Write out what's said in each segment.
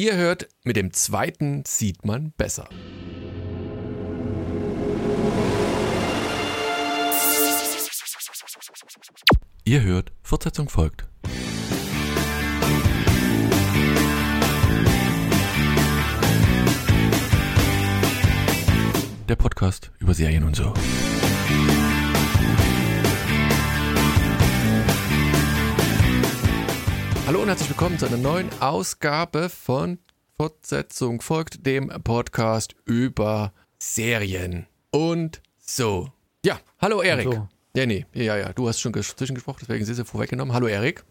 Ihr hört, mit dem zweiten sieht man besser. Ihr hört, Fortsetzung folgt. Der Podcast über Serien und so. Hallo und herzlich willkommen zu einer neuen Ausgabe von Fortsetzung folgt, dem Podcast über Serien und so. Ja, hallo Erik. So. Ja, nee, ja, ja, du hast schon ges- zwischengesprochen, deswegen sind sie vorweggenommen. Hallo Erik.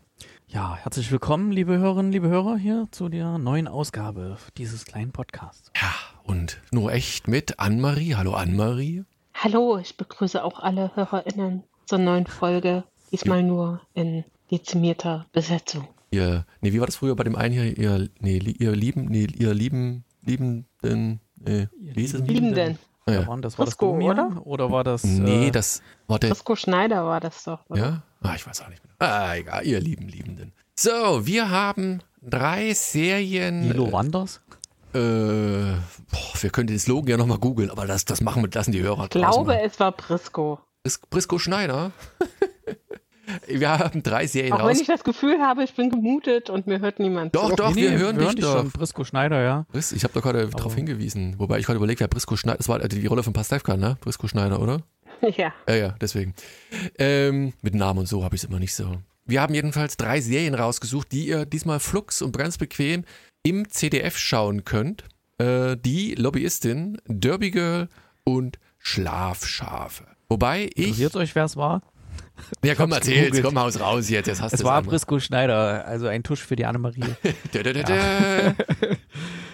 Ja, herzlich willkommen, liebe Hörerinnen, liebe Hörer, hier zu der neuen Ausgabe dieses kleinen Podcasts. Ja, und nur echt mit Annemarie. Hallo Annemarie. Hallo, ich begrüße auch alle HörerInnen zur neuen Folge. Diesmal nur in dezimierter Besetzung. Ihr, nee, wie war das früher bei dem einen hier? Ihr, nee, ihr lieben, nee, ihr lieben, liebenden, nee, wie hieß es? Lieben- Liebenden. Ah, Ja. ja. Waren das, war das Frisco, Domian oder war das? Nee, äh, das war der, Frisco Schneider war das doch. oder? ja? Ah, ich weiß auch nicht mehr. Ah, egal, ihr lieben Liebenden. So, wir haben drei Serien. Nilo Wanders? Äh, boah, wir können den Slogan ja nochmal googeln, aber das, das machen wir, lassen die Hörer Ich glaube, es war Brisco. Bris- Brisco Schneider. wir haben drei Serien Auch raus. wenn ich das Gefühl habe, ich bin gemutet und mir hört niemand Doch, zu. doch, wir hören dich doch. schon. Brisco Schneider, ja. Ich habe doch gerade darauf hingewiesen. Wobei ich gerade überlegt, wer Brisco Schneider, das war die Rolle von Pastewka, ne? Brisco Schneider, oder? Ja, Ja, ja, deswegen. Ähm, mit Namen und so habe ich es immer nicht so. Wir haben jedenfalls drei Serien rausgesucht, die ihr diesmal flux und ganz bequem im CDF schauen könnt. Äh, die Lobbyistin, Derby Girl und Schlafschafe. Wobei ich. Interessiert euch, wer es war? Ja, komm, erzähl's, gegoogelt. komm, haus raus jetzt. jetzt hast Es war einmal. Brisco Schneider, also ein Tusch für die Annemarie. Da, da, da, da.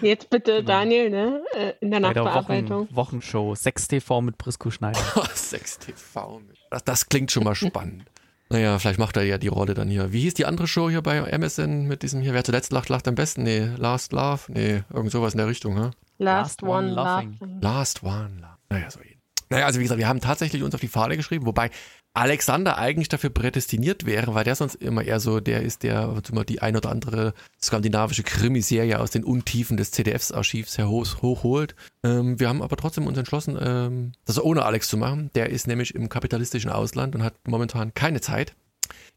jetzt bitte Daniel, ne? äh, In der Bei der Nachbearbeitung. Wochen, Wochenshow. 6 TV mit Brisco Schneider. Sex TV. Das, das klingt schon mal spannend. Naja, vielleicht macht er ja die Rolle dann hier. Wie hieß die andere Show hier bei MSN mit diesem hier? Wer zuletzt lacht, lacht am besten? Nee, Last Love? Nee, irgend sowas in der Richtung, ne? Last, Last One One Laughing. Laughing. Last One Love. Naja, so ähnlich. Naja, also wie gesagt, wir haben tatsächlich uns auf die Fahne geschrieben, wobei Alexander eigentlich dafür prädestiniert wäre, weil der sonst immer eher so der ist, der die ein oder andere skandinavische Krimiserie aus den Untiefen des CDFs-Archivs hochholt. Ähm, wir haben aber trotzdem uns entschlossen, ähm, das ohne Alex zu machen. Der ist nämlich im kapitalistischen Ausland und hat momentan keine Zeit.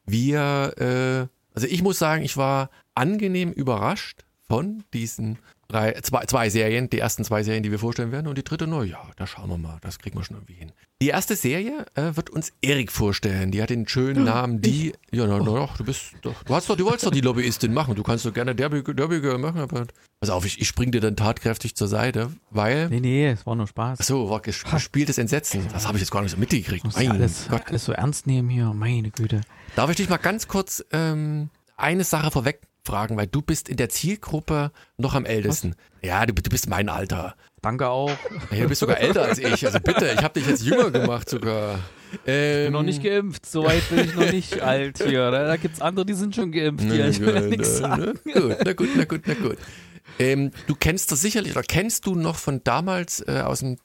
Wir, äh, also ich muss sagen, ich war angenehm überrascht von diesen drei, zwei, zwei Serien, die ersten zwei Serien, die wir vorstellen werden. Und die dritte, na ja, da schauen wir mal, das kriegen wir schon irgendwie hin. Die erste Serie äh, wird uns Erik vorstellen. Die hat den schönen Namen, die, ja, na, na, doch, du bist, doch, du hast doch, du wolltest doch die Lobbyistin machen. Du kannst doch gerne Derby, Derby Girl machen, aber, pass auf, ich, ich spring dir dann tatkräftig zur Seite, weil, Nee, nee, es war nur Spaß. ach so, war ges- gespieltes Entsetzen. Das habe ich jetzt gar nicht so mitgekriegt. Mein alles, Gott. alles so ernst nehmen hier, meine Güte. Darf ich dich mal ganz kurz ähm, eine Sache vorweg fragen, weil du bist in der Zielgruppe noch am ältesten. Ja, du, du bist mein Alter. Danke auch. Ja, du bist sogar älter als ich. Also bitte, ich habe dich jetzt jünger gemacht sogar. Ähm, Ich bin noch nicht geimpft, so weit bin ich noch nicht alt hier. Da, gibt es andere, die sind schon geimpft. Hier. Ich will ja nichts sagen. na gut, na gut, na gut, na gut. Ähm, du kennst das sicherlich, oder kennst du noch von damals äh, aus dem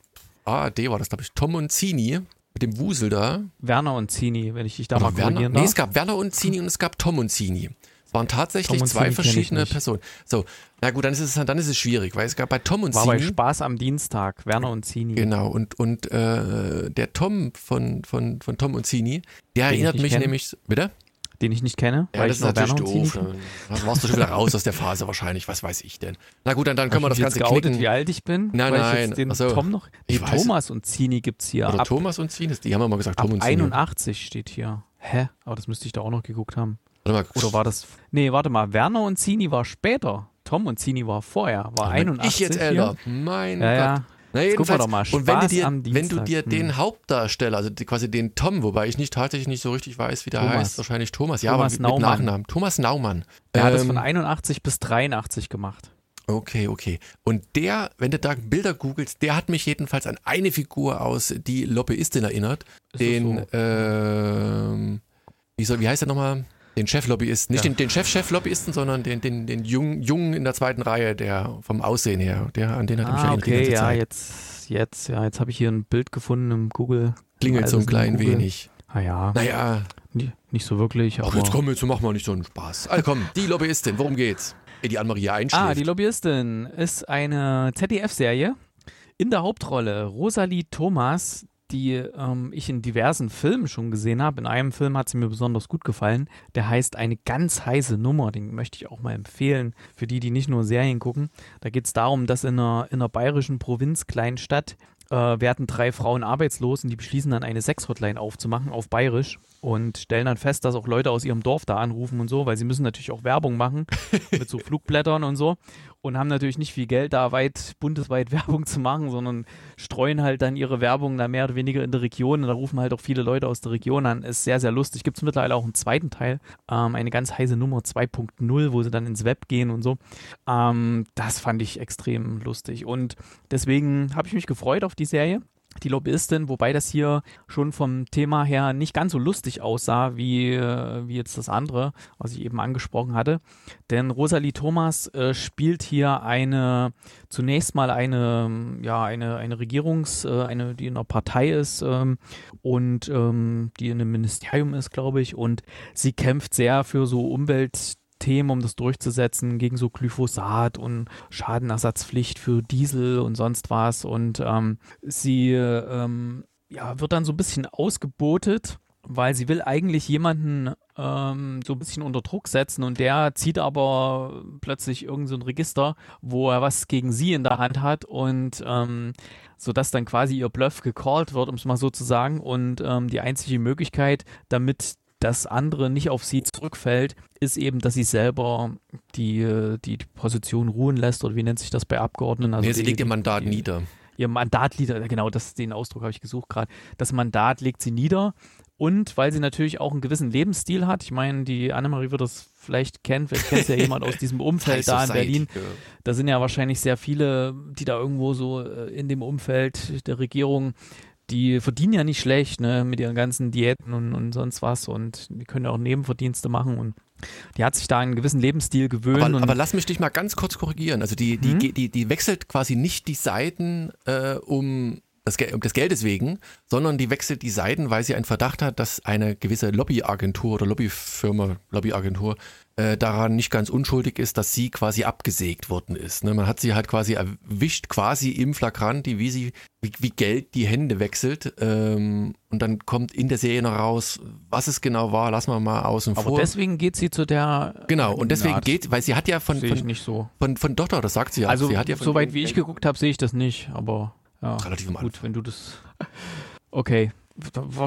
ARD, war das glaube ich, Tom und Zini, mit dem Wusel da. Werner und Zini, wenn ich dich da mal Oder Werner, korrigieren nee, darf. es gab Werner und Zini und es gab Tom und Zini. Es waren tatsächlich zwei ich verschiedene. Personen. So, na gut, dann ist es dann ist es schwierig, weil es gab bei Tom und War bei Zini Spaß am Dienstag, Werner und Zini. genau und und äh, der Tom von von von Tom und Zini, der Den erinnert mich kenn. nämlich, bitte? Den ich nicht kenne, Ja, weil das ist natürlich doof. Kenne. Dann warst du schon wieder raus aus der Phase wahrscheinlich, was weiß ich denn. Na gut, dann, dann können wir das ich Ganze geoutet, knicken. wie alt ich bin? Nein, weil nein, Ich jetzt den ach so. Tom noch. Nee, Thomas und Zini gibt's hier. Oder ab Thomas und Zini, die haben wir mal gesagt, ab Tom und Zini. 81 steht hier. Hä? Aber das müsste ich da auch noch geguckt haben. Warte mal, Oder war das. Nee, warte mal. Werner und Zini war später. Tom und Zini war vorher. War Bin 81. Ich jetzt älter. Mein Ja, Gott. ja. Na, Jetzt gucken wir jedenfalls, doch mal. und wenn du Spaß dir, wenn du dir den Hm. Hauptdarsteller, also quasi den Tom, wobei ich nicht tatsächlich nicht so richtig weiß, wie der Thomas. heißt, wahrscheinlich Thomas, ja, Thomas aber mit Naumann. Nachnamen. Thomas Naumann. Er hat das Ähm, von 81 bis 83 gemacht. Okay, okay. Und der, wenn du da Bilder googelst, der hat mich jedenfalls an eine Figur aus die Lobbyistin erinnert. Ist den, so? ähm, wie, soll, wie heißt der nochmal? Den Cheflobbyisten. Nicht Ja. den, den Chef-Chef-Lobbyisten, sondern den, den, den Jungen, Jungen in der zweiten Reihe, der vom Aussehen her. Der, an den hat er mich Ah, erinnert die okay, ganze ja, Zeit. jetzt, jetzt, ja, jetzt habe ich hier ein Bild gefunden im Google. Klingelt so ein Also klein wenig. Ah ja, Naja, nicht so wirklich, ach, aber jetzt komm, jetzt machen wir nicht so einen Spaß. Also komm, die Lobbyistin, worum geht's? Die Anne-Marie einschläft. Ah, die Lobbyistin ist eine ZDF-Serie. In der Hauptrolle Rosalie Thomas, die ähm, ich in diversen Filmen schon gesehen habe. In einem Film hat sie mir besonders gut gefallen. Der heißt Eine ganz heiße Nummer. Den möchte ich auch mal empfehlen für die, die nicht nur Serien gucken. Da geht es darum, dass in einer, in einer bayerischen Provinz, Kleinstadt, äh, werden drei Frauen arbeitslos und die beschließen dann eine Sex-Hotline aufzumachen auf Bayerisch und stellen dann fest, dass auch Leute aus ihrem Dorf da anrufen und so, weil sie müssen natürlich auch Werbung machen mit so Flugblättern und so und haben natürlich nicht viel Geld da weit bundesweit Werbung zu machen, sondern streuen halt dann ihre Werbung da mehr oder weniger in der Region und da rufen halt auch viele Leute aus der Region an. Ist sehr, sehr lustig. Gibt es mittlerweile auch einen zweiten Teil, ähm, eine ganz heiße Nummer 2.0, wo sie dann ins Web gehen und so. Ähm, das fand ich extrem lustig und deswegen habe ich mich gefreut auf die Serie die Lobbyistin, wobei das hier schon vom Thema her nicht ganz so lustig aussah wie, äh, wie jetzt das andere, was ich eben angesprochen hatte. Denn Rosalie Thomas äh, spielt hier eine, zunächst mal eine, ja, eine, eine Regierungs-, äh, eine, die in einer Partei ist ähm, und ähm, die in einem Ministerium ist, glaube ich, und sie kämpft sehr für so Umwelt- Themen, um das durchzusetzen, gegen so Glyphosat und Schadenersatzpflicht für Diesel und sonst was. Und ähm, sie ähm, ja, wird dann so ein bisschen ausgebotet, weil sie will eigentlich jemanden ähm, so ein bisschen unter Druck setzen und der zieht aber plötzlich irgendein so Register, wo er was gegen sie in der Hand hat und ähm, sodass dann quasi ihr Bluff gecallt wird, um es mal so zu sagen. Und ähm, die einzige Möglichkeit, damit das andere nicht auf sie zurückfällt, ist eben, dass sie selber die, die, die Position ruhen lässt oder wie nennt sich das bei Abgeordneten? Also nee, sie die, legt ihr Mandat die, nieder. Ihr Mandat nieder, genau, das, den Ausdruck habe ich gesucht gerade. Das Mandat legt sie nieder und weil sie natürlich auch einen gewissen Lebensstil hat. Ich meine, die Annemarie wird das vielleicht kennen, vielleicht kennt ja jemand aus diesem Umfeld da in Berlin. Da sind ja wahrscheinlich sehr viele, die da irgendwo so äh, in dem Umfeld der Regierung die verdienen ja nicht schlecht, ne, mit ihren ganzen Diäten und, und sonst was und die können ja auch Nebenverdienste machen und die hat sich da einen gewissen Lebensstil gewöhnt. Aber, aber lass mich dich mal ganz kurz korrigieren. Also die, die, die, die, die wechselt quasi nicht die Seiten äh, um das, um des Geldes wegen, sondern die wechselt die Seiten, weil sie einen Verdacht hat, dass eine gewisse Lobbyagentur oder Lobbyfirma, Lobbyagentur äh, daran nicht ganz unschuldig ist, dass sie quasi abgesägt worden ist. Ne? Man hat sie halt quasi erwischt, quasi im Flagranti, wie sie, wie, wie Geld die Hände wechselt. Ähm, und dann kommt in der Serie noch raus, was es genau war, lassen wir mal außen Aber vor. deswegen geht sie zu der. Genau, und deswegen Art. geht, weil sie hat ja von, von, nicht so. von, von Dotter, das sagt sie ja. Also, sie hat ja soweit wie ich geguckt habe, sehe ich das nicht, aber ja, relativ am Gut, wenn du das. Okay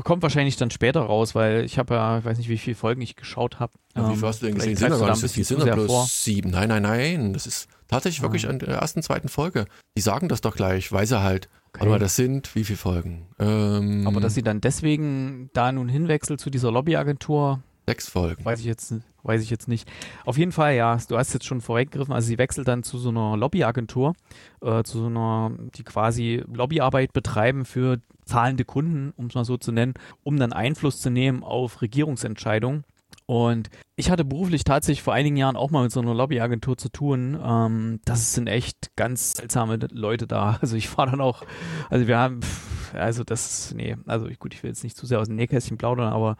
kommt wahrscheinlich dann später raus, weil ich habe ja, ich weiß nicht, wie viele Folgen ich geschaut habe. Ja, wie viel hast du denn gesehen? Sind ja gar nicht so viel, sind bloß vor. sieben. Nein, nein, nein. Das ist tatsächlich ja. wirklich an der ersten, zweiten Folge. Die sagen das doch gleich, weil sie halt, okay. aber das sind wie viele Folgen? Ähm, aber dass sie dann deswegen da nun hinwechselt zu dieser Lobbyagentur. Sechs Folgen. Weiß ich jetzt, weiß ich jetzt nicht. Auf jeden Fall, ja, du hast jetzt schon vorweggegriffen, also sie wechselt dann zu so einer Lobbyagentur, äh, zu so einer, die quasi Lobbyarbeit betreiben für zahlende Kunden, um es mal so zu nennen, um dann Einfluss zu nehmen auf Regierungsentscheidungen. Und ich hatte beruflich tatsächlich vor einigen Jahren auch mal mit so einer Lobbyagentur zu tun. Ähm, das sind echt ganz seltsame Leute da. Also ich war dann auch, also wir haben, also das, nee, also gut, ich will jetzt nicht zu sehr aus dem Nähkästchen plaudern, aber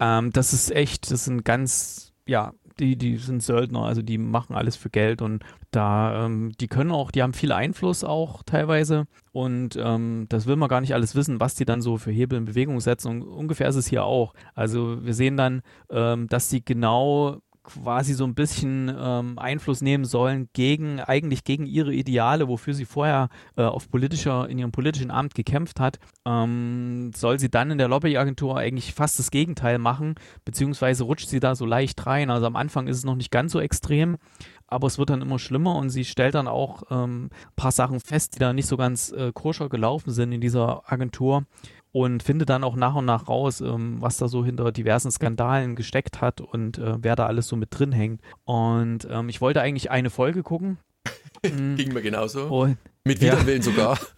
ähm, das ist echt, das sind ganz, ja, die, die sind Söldner, also die machen alles für Geld und da, ähm, die können auch, die haben viel Einfluss auch teilweise und ähm, das will man gar nicht alles wissen, was die dann so für Hebel in Bewegung setzen und ungefähr ist es hier auch. Also wir sehen dann, ähm, dass die genau quasi so ein bisschen ähm, Einfluss nehmen sollen gegen, eigentlich gegen ihre Ideale, wofür sie vorher äh, auf politischer, in ihrem politischen Amt gekämpft hat, ähm, soll sie dann in der Lobbyagentur eigentlich fast das Gegenteil machen, beziehungsweise rutscht sie da so leicht rein. Also am Anfang ist es noch nicht ganz so extrem, aber es wird dann immer schlimmer und sie stellt dann auch ähm, paar Sachen fest, die da nicht so ganz äh, koscher gelaufen sind in dieser Agentur und finde dann auch nach und nach raus, ähm, was da so hinter diversen Skandalen gesteckt hat und äh, wer da alles so mit drin hängt. Und ähm, ich wollte eigentlich eine Folge gucken. Ging mir genauso. Und, mit Widerwillen sogar.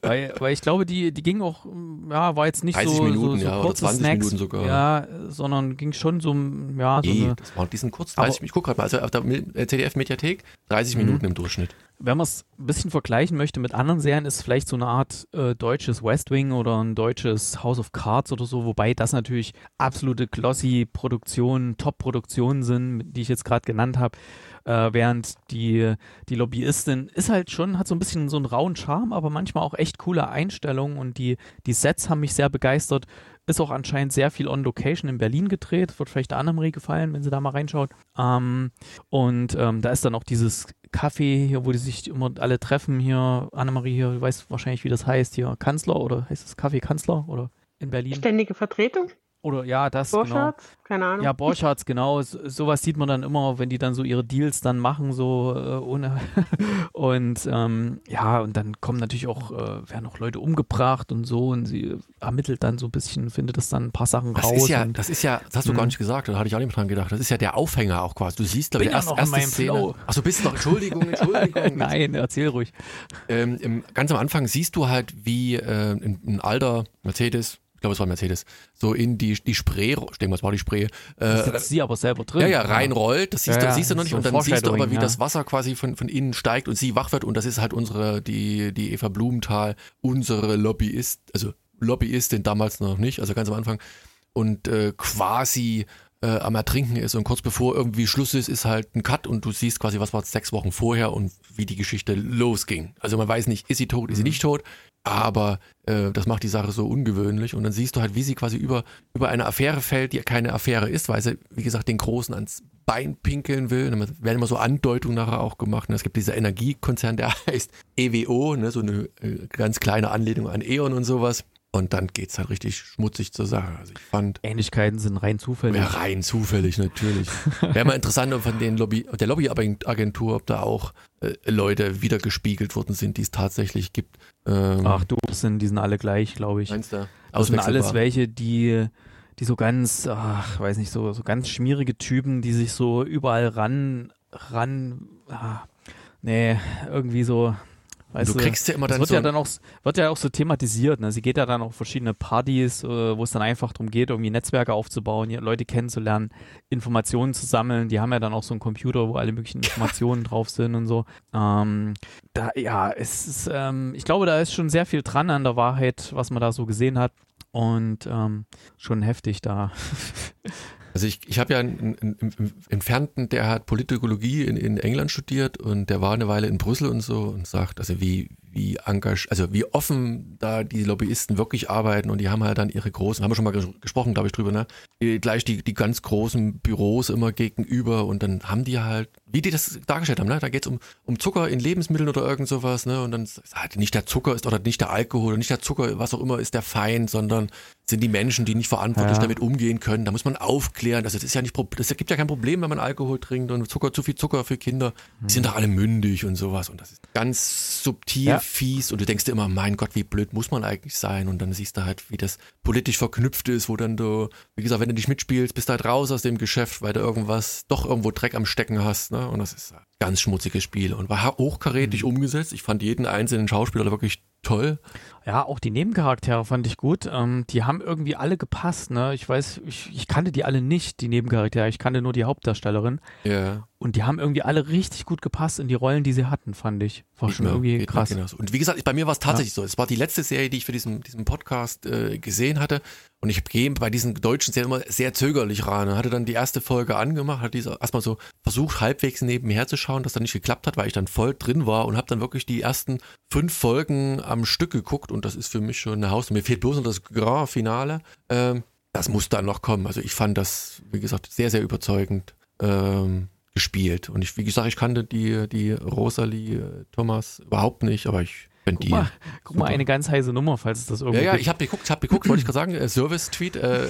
Weil, weil ich glaube, die, die ging auch, ja, war jetzt nicht 30 so, Minuten, so, so ja, kurze 20 Snacks, Minuten sogar. Ja, sondern ging schon so, ja, so nee, eine, das war, die sind kurz, 30, aber, ich gucke gerade mal, also auf der ZDF-Mediathek, 30 mhm. Minuten im Durchschnitt. Wenn man es ein bisschen vergleichen möchte mit anderen Serien, ist vielleicht so eine Art äh, deutsches West Wing oder ein deutsches House of Cards oder so, wobei das natürlich absolute glossy Produktionen, Top-Produktionen sind, die ich jetzt gerade genannt habe. Äh, während die, die Lobbyistin ist halt schon, hat so ein bisschen so einen rauen Charme, aber manchmal auch echt coole Einstellungen und die, die Sets haben mich sehr begeistert. Ist auch anscheinend sehr viel on Location in Berlin gedreht. Wird vielleicht der Annemarie gefallen, wenn sie da mal reinschaut. Ähm, und ähm, da ist dann auch dieses Café hier, wo die sich immer alle treffen. Hier, Annemarie hier, du weißt wahrscheinlich, wie das heißt, hier Kanzler oder heißt es Café Kanzler oder in Berlin? Ständige Vertretung? Oder ja, das Borchards? Genau. Keine Ahnung. Ja, Borchards, genau. So, sowas sieht man dann immer, wenn die dann so ihre Deals dann machen, so äh, ohne. und ähm, ja, und dann kommen natürlich auch, äh, werden auch Leute umgebracht und so und sie ermittelt dann so ein bisschen, findet das dann ein paar Sachen das raus. Ist ja, und, das ist ja, das hast du gar nicht gesagt, da hatte ich auch nicht mehr dran gedacht. Das ist ja der Aufhänger auch quasi. Du siehst, glaube ich, erst, noch erste in Szene. Flow. Achso, bist du noch, Entschuldigung, Entschuldigung. Nein, erzähl ruhig. Ähm, im, ganz am Anfang siehst du halt, wie äh, ein, ein alter Mercedes, ich glaube, es war Mercedes, so in die, die Spree, ich denke mal, es war die Spree. Äh, das ist sie aber selber drin. Ja, ja, reinrollt, das siehst, Ja, du, siehst du noch nicht. so Und dann siehst du aber, wie ja. das Wasser quasi von, von innen steigt und sie wach wird. Und das ist halt unsere, die, die Eva Blumenthal, unsere Lobbyist, also Lobbyistin damals noch nicht, also ganz am Anfang. Und äh, quasi äh, am Ertrinken ist und kurz bevor irgendwie Schluss ist, ist halt ein Cut und du siehst quasi, was war sechs Wochen vorher und wie die Geschichte losging. Also man weiß nicht, ist sie tot, ist sie nicht tot, aber äh, das macht die Sache so ungewöhnlich und dann siehst du halt, wie sie quasi über, über eine Affäre fällt, die keine Affäre ist, weil sie, wie gesagt, den Großen ans Bein pinkeln will. Und dann werden immer so Andeutungen nachher auch gemacht. Und es gibt dieser Energiekonzern, der heißt EWO, ne, so eine äh, ganz kleine Anlehnung an E.ON und sowas. Und dann geht's halt richtig schmutzig zur Sache. Also ich fand, Ähnlichkeiten sind rein zufällig. ja, rein zufällig natürlich. Wäre mal interessant, ob von den Lobby, der Lobbyagentur, ob da auch äh, Leute wiedergespiegelt worden sind, die es tatsächlich gibt. Ähm, Ach du, sind, die sind alle gleich, glaube ich. meinst du? Das sind alles welche, die, die so ganz, ach, weiß nicht, so, so ganz schmierige Typen, die sich so überall ran, ran, ah, nee, irgendwie so, weißt Du kriegst ja immer das dann wird so ja dann auch, wird ja auch so thematisiert, ne? Sie geht ja dann auf verschiedene Partys, äh, wo es dann einfach darum geht, irgendwie Netzwerke aufzubauen, Leute kennenzulernen, Informationen zu sammeln. Die haben ja dann auch so einen Computer, wo alle möglichen Informationen drauf sind und so. Ähm, da, ja, es ist, ähm, ich glaube, da ist schon sehr viel dran an der Wahrheit, was man da so gesehen hat. Und ähm, schon heftig da. Also ich, ich habe ja einen, einen, einen, Entfernten, der hat Politologie in, in England studiert und der war eine Weile in Brüssel und so und sagt, also wie, wie engage, also wie offen da die Lobbyisten wirklich arbeiten und die haben halt dann ihre großen, haben wir schon mal ges gesprochen, glaube ich, drüber, ne? Die, gleich die, die ganz großen Büros immer gegenüber und dann haben die halt, wie die das dargestellt haben, ne? Da geht's um, um Zucker in Lebensmitteln oder irgend sowas, ne? Und dann ist halt nicht der Zucker ist oder nicht der Alkohol oder nicht der Zucker, was auch immer ist der Feind, sondern sind die Menschen, die nicht verantwortlich Ja. damit umgehen können. Da muss man aufklären. Also das ist ja nicht, das gibt ja kein Problem, wenn man Alkohol trinkt und Zucker, zu viel Zucker für Kinder. Die sind doch alle mündig und sowas. Und das ist ganz subtil, Ja. fies. Und du denkst dir immer, mein Gott, wie blöd muss man eigentlich sein? Und dann siehst du halt, wie das politisch verknüpft ist, wo dann du, wie gesagt, wenn du nicht mitspielst, bist du halt raus aus dem Geschäft, weil du irgendwas, doch irgendwo Dreck am Stecken hast. Ne? Und das ist ein ganz schmutziges Spiel und war hochkarätig umgesetzt. Ich fand jeden einzelnen Schauspieler wirklich toll. Ja, auch die Nebencharaktere fand ich gut. Ähm, die haben irgendwie alle gepasst, ne? Ich weiß, ich, ich kannte die alle nicht, die Nebencharaktere. Ich kannte nur die Hauptdarstellerin. Ja. Und die haben irgendwie alle richtig gut gepasst in die Rollen, die sie hatten, fand ich. War schon Geht mir- irgendwie krass. genauso. Und wie gesagt, bei mir war es tatsächlich so. Es war die letzte Serie, die ich für diesen, diesen Podcast äh, gesehen hatte. Und ich gehe bei diesen deutschen Serien immer sehr zögerlich ran. Und hatte dann die erste Folge angemacht, hatte diese erstmal so versucht, halbwegs nebenher zu schauen, das dann nicht geklappt hat, weil ich dann voll drin war und habe dann wirklich die ersten fünf Folgen am Stück geguckt. Und das ist für mich schon eine Haus. Mir fehlt bloß noch das Grand Finale. Ähm, das muss dann noch kommen. Also ich fand das, wie gesagt, sehr, sehr überzeugend. Ähm, gespielt. Und ich, wie gesagt, ich kannte die, die Rosalie äh, Thomas überhaupt nicht, aber ich Guck die. mal, guck mal, eine ganz heiße Nummer, falls es das irgendwo Ja, ja, ich habe geguckt, ich habe geguckt, wollte ich gerade sagen, äh, Service-Tweet, äh,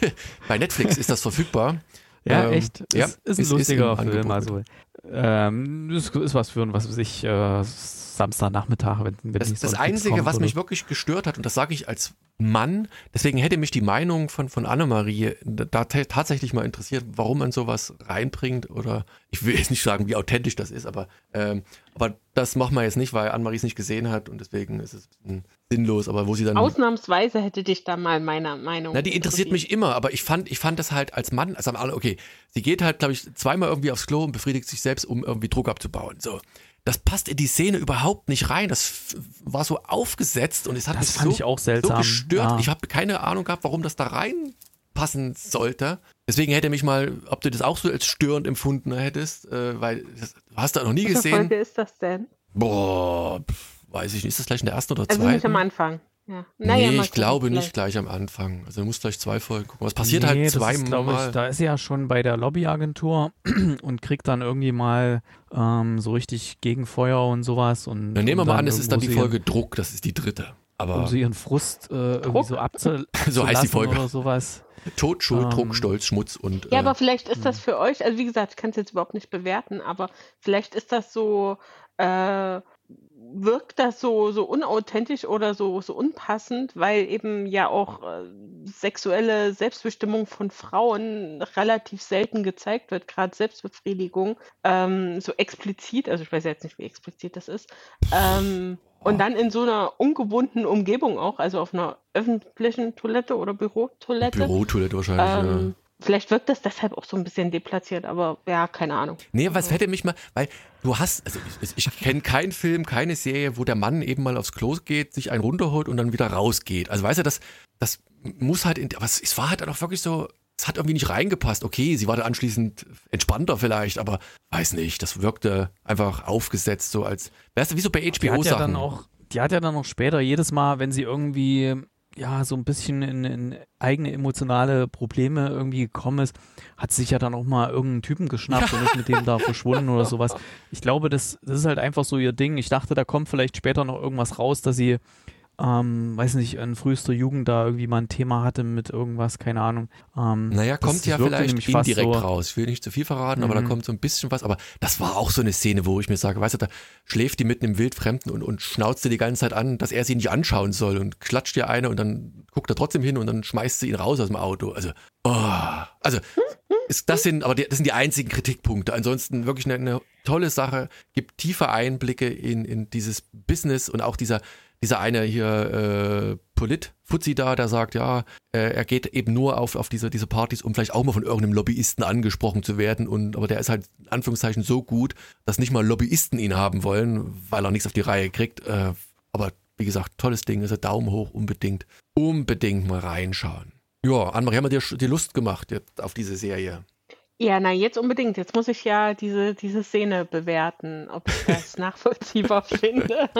bei Netflix ist das verfügbar. Ja, Ähm, echt. ja, ist, ist ein lustiger ist Film. Angebot Also, ähm, ist, ist was für ein, was weiß ich, äh, Samstagnachmittag, wenn, wenn Das, das Einzige, kommt was oder mich wirklich gestört hat, und das sage ich als Mann, deswegen hätte mich die Meinung von, von Annemarie da ta- tatsächlich mal interessiert, warum man sowas reinbringt oder ich will jetzt nicht sagen, wie authentisch das ist, aber, ähm, aber das machen wir jetzt nicht, weil Annemarie es nicht gesehen hat und deswegen ist es ein sinnlos, aber wo sie dann... Ausnahmsweise hätte dich da mal meiner Meinung. Na, die interessiert mich immer, aber ich fand, ich fand das halt als Mann, also alle, okay, sie geht halt, glaube ich, zweimal irgendwie aufs Klo und befriedigt sich selbst, um irgendwie Druck abzubauen. So. Das passt in die Szene überhaupt nicht rein. Das war so aufgesetzt und es hat Das mich fand so, ich auch so seltsam. gestört. Ja. Ich habe keine Ahnung gehabt, warum das da reinpassen sollte. Deswegen hätte mich mal, ob du das auch so als störend empfunden hättest, äh, weil das hast du noch nie Welche gesehen. Folge ist das denn? Boah, pf, weiß ich nicht. Ist das gleich in der ersten oder Also zweiten? nicht am Anfang. Ja. nee, mal ich glaube nicht gleich am Anfang. Also du musst gleich zwei Folgen gucken. Was passiert Nee, halt zweimal. Da ist sie ja schon bei der Lobbyagentur und kriegt dann irgendwie mal ähm, so richtig Gegenfeuer und sowas. Und, Dann nehmen wir mal an, es ist dann die Folge Druck, das ist die dritte. Aber um sie ihren Frust äh, irgendwie so abzu So heißt die abzulassen Folge. oder sowas. Tod, Schuld, Ähm, Druck, Stolz, Schmutz und. Ja, äh, aber vielleicht ist das für euch, also wie gesagt, ich kann es jetzt überhaupt nicht bewerten, aber vielleicht ist das so, äh, wirkt das so, so unauthentisch oder so, so unpassend, weil eben ja auch äh, sexuelle Selbstbestimmung von Frauen relativ selten gezeigt wird, gerade Selbstbefriedigung, ähm, so explizit, also ich weiß jetzt nicht, wie explizit das ist, ähm, und dann in so einer ungewohnten Umgebung auch, also auf einer öffentlichen Toilette oder Bürotoilette. Bürotoilette wahrscheinlich. Ähm, Vielleicht wirkt das deshalb auch so ein bisschen deplatziert, aber ja, keine Ahnung. Nee, was hätte mich mal, weil du hast, also ich, ich kenne keinen Film, keine Serie, wo der Mann eben mal aufs Klo geht, sich einen runterholt und dann wieder rausgeht. Also weißt du, das, das muss halt, in, aber es, es war halt dann auch wirklich so, es hat irgendwie nicht reingepasst. Okay, sie war dann anschließend entspannter vielleicht, aber weiß nicht, das wirkte einfach aufgesetzt, so als, weißt du, wie so bei Die hat ja HBO-Sachen. dann auch, die hat ja dann auch später jedes Mal, wenn sie irgendwie ja so ein bisschen in, in eigene emotionale Probleme irgendwie gekommen ist, hat sich ja dann auch mal irgendeinen Typen geschnappt und ist mit dem da verschwunden oder sowas. Ich glaube, das, das ist halt einfach so ihr Ding. Ich dachte, da kommt vielleicht später noch irgendwas raus, dass sie ähm, weiß nicht, in frühester Jugend da irgendwie mal ein Thema hatte mit irgendwas, keine Ahnung. Ähm, Naja, kommt ja vielleicht indirekt so, raus. Ich will nicht zu viel verraten, aber da Mhm. kommt so ein bisschen was. Aber das war auch so eine Szene, wo ich mir sage, weißt du, da schläft die mit einem Wildfremden und, und schnauzt sie die ganze Zeit an, dass er sie nicht anschauen soll und klatscht ihr eine und dann guckt er trotzdem hin und dann schmeißt sie ihn raus aus dem Auto. Also, oh, also ist, das sind, aber die, das sind die einzigen Kritikpunkte. Ansonsten wirklich eine, eine tolle Sache, gibt tiefe Einblicke in, in dieses Business und auch dieser, dieser eine hier äh, Polit, Fuzzi da, der sagt, ja, äh, er geht eben nur auf, auf diese, diese Partys, um vielleicht auch mal von irgendeinem Lobbyisten angesprochen zu werden. Und aber der ist halt in Anführungszeichen so gut, dass nicht mal Lobbyisten ihn haben wollen, weil er nichts auf die Reihe kriegt. Äh, aber wie gesagt, tolles Ding, also Daumen hoch, unbedingt, unbedingt mal reinschauen. Ja, Annemarie, haben wir dir die Lust gemacht jetzt auf diese Serie? Ja, na, jetzt unbedingt. Jetzt muss ich ja diese, diese Szene bewerten, ob ich das nachvollziehbar finde.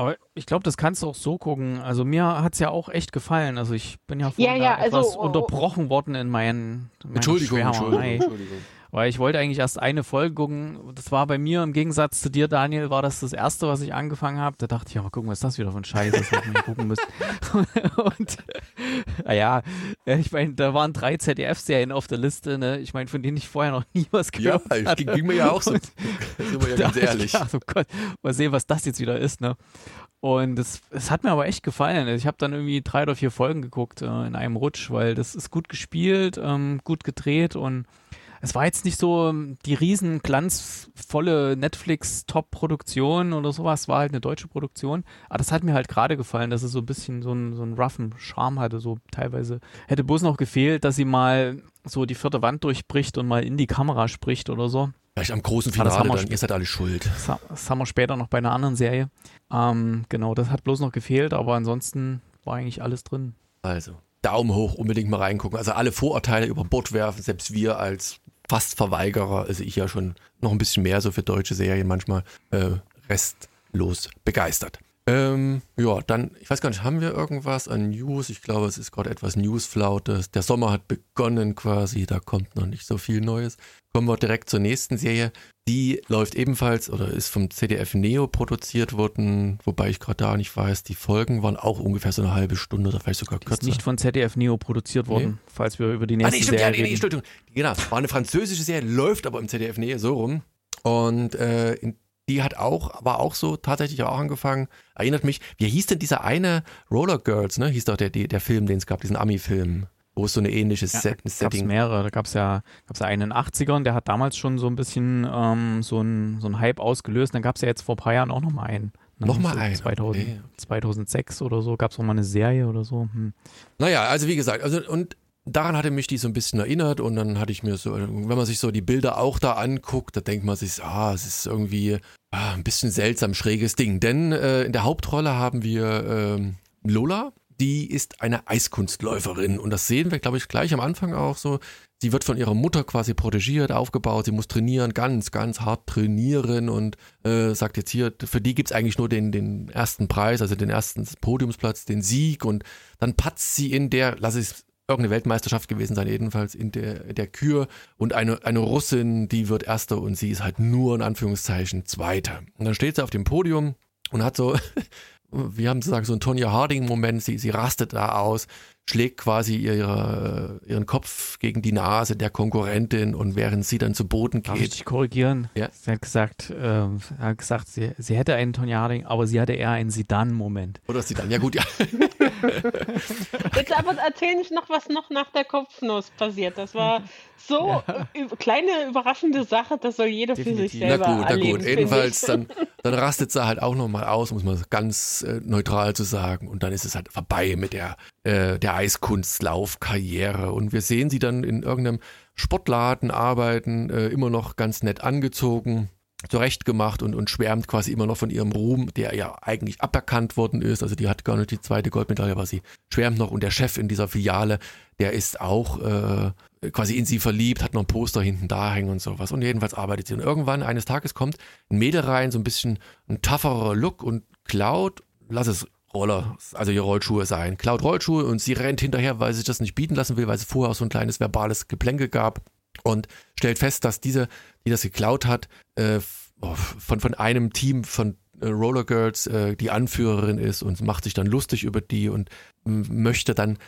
Aber ich glaube, das kannst du auch so gucken. Also mir hat es ja auch echt gefallen. Also ich bin ja Ja, vorhin ja, da etwas also, oh, oh. unterbrochen worden in meinen meiner Entschuldigung. Entschuldigung, Entschuldigung. Weil ich wollte eigentlich erst eine Folge gucken. Das war bei mir im Gegensatz zu dir, Daniel, war das das erste, was ich angefangen habe. Da dachte ich, ja, mal gucken, was ist das wieder für ein Scheiß ist, was wir gucken müssen. Und naja, ich meine, da waren drei ZDF-Serien auf der Liste, ne? Ich meine, von denen ich vorher noch nie was Ja, gehört es hatte. ging, mir ja auch so. Und Sind wir ja ganz ehrlich. gedacht, oh Gott, mal sehen, was das jetzt wieder ist, ne? Und es, es hat mir aber echt gefallen. Ich habe dann irgendwie drei oder vier Folgen geguckt äh, in einem Rutsch, weil das ist gut gespielt, ähm, gut gedreht und es war jetzt nicht so ähm, die riesen glanzvolle Netflix-Top-Produktion oder sowas, war halt eine deutsche Produktion. Aber das hat mir halt gerade gefallen, dass es so ein bisschen so einen, so einen roughen Charme hatte, so teilweise. Hätte bloß noch gefehlt, dass sie mal so die vierte Wand durchbricht und mal in die Kamera spricht oder so. Vielleicht am großen Ah, das Finale, haben wir dann ihr seid alle schuld. Das haben wir später noch bei einer anderen Serie. Ähm, genau, das hat bloß noch gefehlt, aber ansonsten war eigentlich alles drin. Also, Daumen hoch, unbedingt mal reingucken. Also alle Vorurteile über Bord werfen, selbst wir als fast Verweigerer, also ich ja schon noch ein bisschen mehr so für deutsche Serien manchmal, äh, restlos begeistert. Ähm, ja, dann, ich weiß gar nicht, haben wir irgendwas an News? Ich glaube, es ist gerade etwas Newsflaute. Der Sommer hat begonnen quasi, da kommt noch nicht so viel Neues. Kommen wir direkt zur nächsten Serie. Die läuft ebenfalls oder ist vom CDF Neo produziert worden, wobei ich gerade da nicht weiß, die Folgen waren auch ungefähr so eine halbe Stunde oder vielleicht sogar Ist kürzer. nicht von ZDF Neo produziert worden, falls wir über die Ah, nächste nee, stimmt, ja, Serie nee, nee, reden. Entschuldigung. Genau, war eine französische Serie, läuft aber im ZDF Nähe so rum. Und äh, in, die hat auch, war auch so tatsächlich auch angefangen. Erinnert mich, wie hieß denn dieser eine Roller Girls, ne? Hieß doch der, der, Film, den es gab, diesen Ami-Film, wo es so eine ähnliche Ja, Set, gab es Setting. mehrere. Da gab es ja, gab's ja einen in den 80ern, der hat damals schon so ein bisschen ähm, so ein so ein Hype ausgelöst. Dann gab es ja jetzt vor ein paar Jahren auch noch mal einen. Ne, Noch mal so einen, 2000, okay. 2006 oder so gab es noch mal eine Serie oder so. Hm. Naja, also wie gesagt, also und daran hatte mich die so ein bisschen erinnert und dann hatte ich mir so, wenn man sich so die Bilder auch da anguckt, da denkt man sich, ah, es ist irgendwie ah, ein bisschen seltsam, schräges Ding. Denn äh, in der Hauptrolle haben wir ähm, Lola, die ist eine Eiskunstläuferin und das sehen wir, glaube ich, gleich am Anfang auch so. sie wird von ihrer Mutter quasi protegiert, aufgebaut, sie muss trainieren, ganz, ganz hart trainieren und äh, sagt jetzt hier, für die gibt's eigentlich nur den, den ersten Preis, also den ersten Podiumsplatz, den Sieg und dann patzt sie in der, lass es irgendeine Weltmeisterschaft gewesen sein, jedenfalls in der, der Kür. Und eine, eine Russin, die wird Erster und sie ist halt nur in Anführungszeichen Zweiter. Und dann steht sie auf dem Podium und hat so, wie haben gesagt, so ein Tonya Harding-Moment, sie, sie rastet da aus, schlägt quasi ihre, ihren Kopf gegen die Nase der Konkurrentin und während sie dann zu Boden Darf ich geht. dich korrigieren? Ja. Sie hat gesagt, ähm, hat gesagt sie, sie hätte einen Tonya Harding, aber sie hatte eher einen Sidan-Moment. Oder sie dann, ja gut, ja. Jetzt aber erzähl nicht noch, was noch nach der Kopfnuss passiert. Das war so äh, kleine überraschende Sache, das soll jeder für sich Definitiv. Na selber gut, na erleben. gut. Jedenfalls, dann, dann rastet sie halt auch nochmal aus, muss man ganz äh, neutral zu sagen. Und dann ist es halt vorbei mit der, äh, der Eiskunstlaufkarriere. Und wir sehen sie dann in irgendeinem Sportladen arbeiten, äh, immer noch ganz nett angezogen zurechtgemacht und, und schwärmt quasi immer noch von ihrem Ruhm, der ja eigentlich aberkannt worden ist. Also die hat gar nicht die zweite Goldmedaille, aber sie schwärmt noch und der Chef in dieser Filiale, der ist auch äh, quasi in sie verliebt, hat noch ein Poster hinten da hängen und sowas. Und jedenfalls arbeitet sie. Und irgendwann eines Tages kommt ein Mädel rein, so ein bisschen ein tougherer Look und klaut, lass es Roller, also ihre Rollschuhe sein, klaut Rollschuhe und sie rennt hinterher, weil sie sich das nicht bieten lassen will, weil es vorher auch so ein kleines verbales Geplänkel gab und stellt fest, dass diese, die das geklaut hat, äh, oh, von, von einem Team von äh, Roller Girls äh, die Anführerin ist und macht sich dann lustig über die und möchte dann,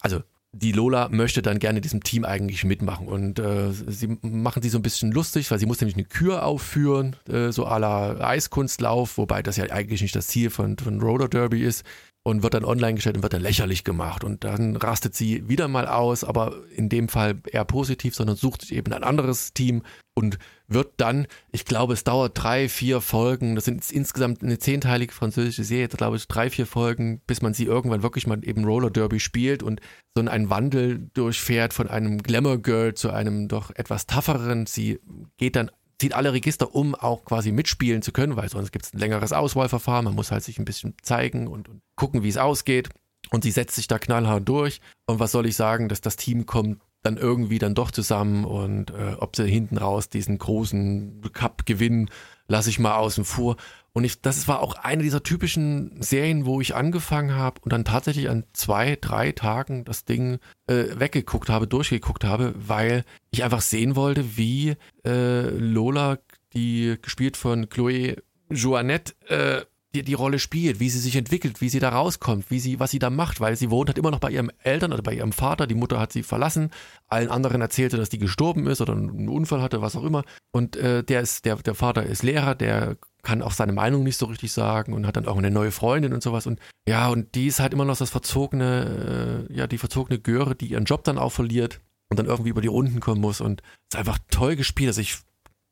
also die Lola möchte dann gerne in diesem Team eigentlich mitmachen. Und äh, sie machen sie so ein bisschen lustig, weil sie muss nämlich eine Kür aufführen, äh, so à la Eiskunstlauf, wobei das ja eigentlich nicht das Ziel von, von Roller Derby ist und wird dann online gestellt und wird dann lächerlich gemacht. Und dann rastet sie wieder mal aus, aber in dem Fall eher positiv, sondern sucht sich eben ein anderes Team und wird dann, ich glaube, es dauert drei, vier Folgen, das sind insgesamt eine zehnteilige französische Serie, glaube ich, drei, vier Folgen, bis man sie irgendwann wirklich mal eben Roller Derby spielt und so einen Wandel durchfährt von einem Glamour Girl zu einem doch etwas tougheren. Sie geht dann zieht alle Register, um auch quasi mitspielen zu können, weil sonst gibt es ein längeres Auswahlverfahren. Man muss halt sich ein bisschen zeigen und, und gucken, wie es ausgeht. Und sie setzt sich da knallhart durch. Und was soll ich sagen, dass das Team kommt dann irgendwie dann doch zusammen und äh, ob sie hinten raus diesen großen Cup gewinnen, lasse ich mal außen vor. Und ich, das war auch eine dieser typischen Serien, wo ich angefangen habe und dann tatsächlich an zwei, drei Tagen das Ding äh, weggeguckt habe, durchgeguckt habe, weil ich einfach sehen wollte, wie äh, Lola, die gespielt von Chloe Joannette, äh, die, die Rolle spielt, wie sie sich entwickelt, wie sie da rauskommt, wie sie, was sie da macht, weil sie wohnt halt immer noch bei ihrem Eltern oder bei ihrem Vater, die Mutter hat sie verlassen, allen anderen erzählte, dass die gestorben ist oder einen Unfall hatte, was auch immer. Und äh, der ist, der, der Vater ist Lehrer, der kann auch seine Meinung nicht so richtig sagen und hat dann auch eine neue Freundin und sowas. Und ja, und die ist halt immer noch das verzogene, äh, ja, die verzogene Göre, die ihren Job dann auch verliert und dann irgendwie über die Runden kommen muss. Und ist einfach toll gespielt. Also ich,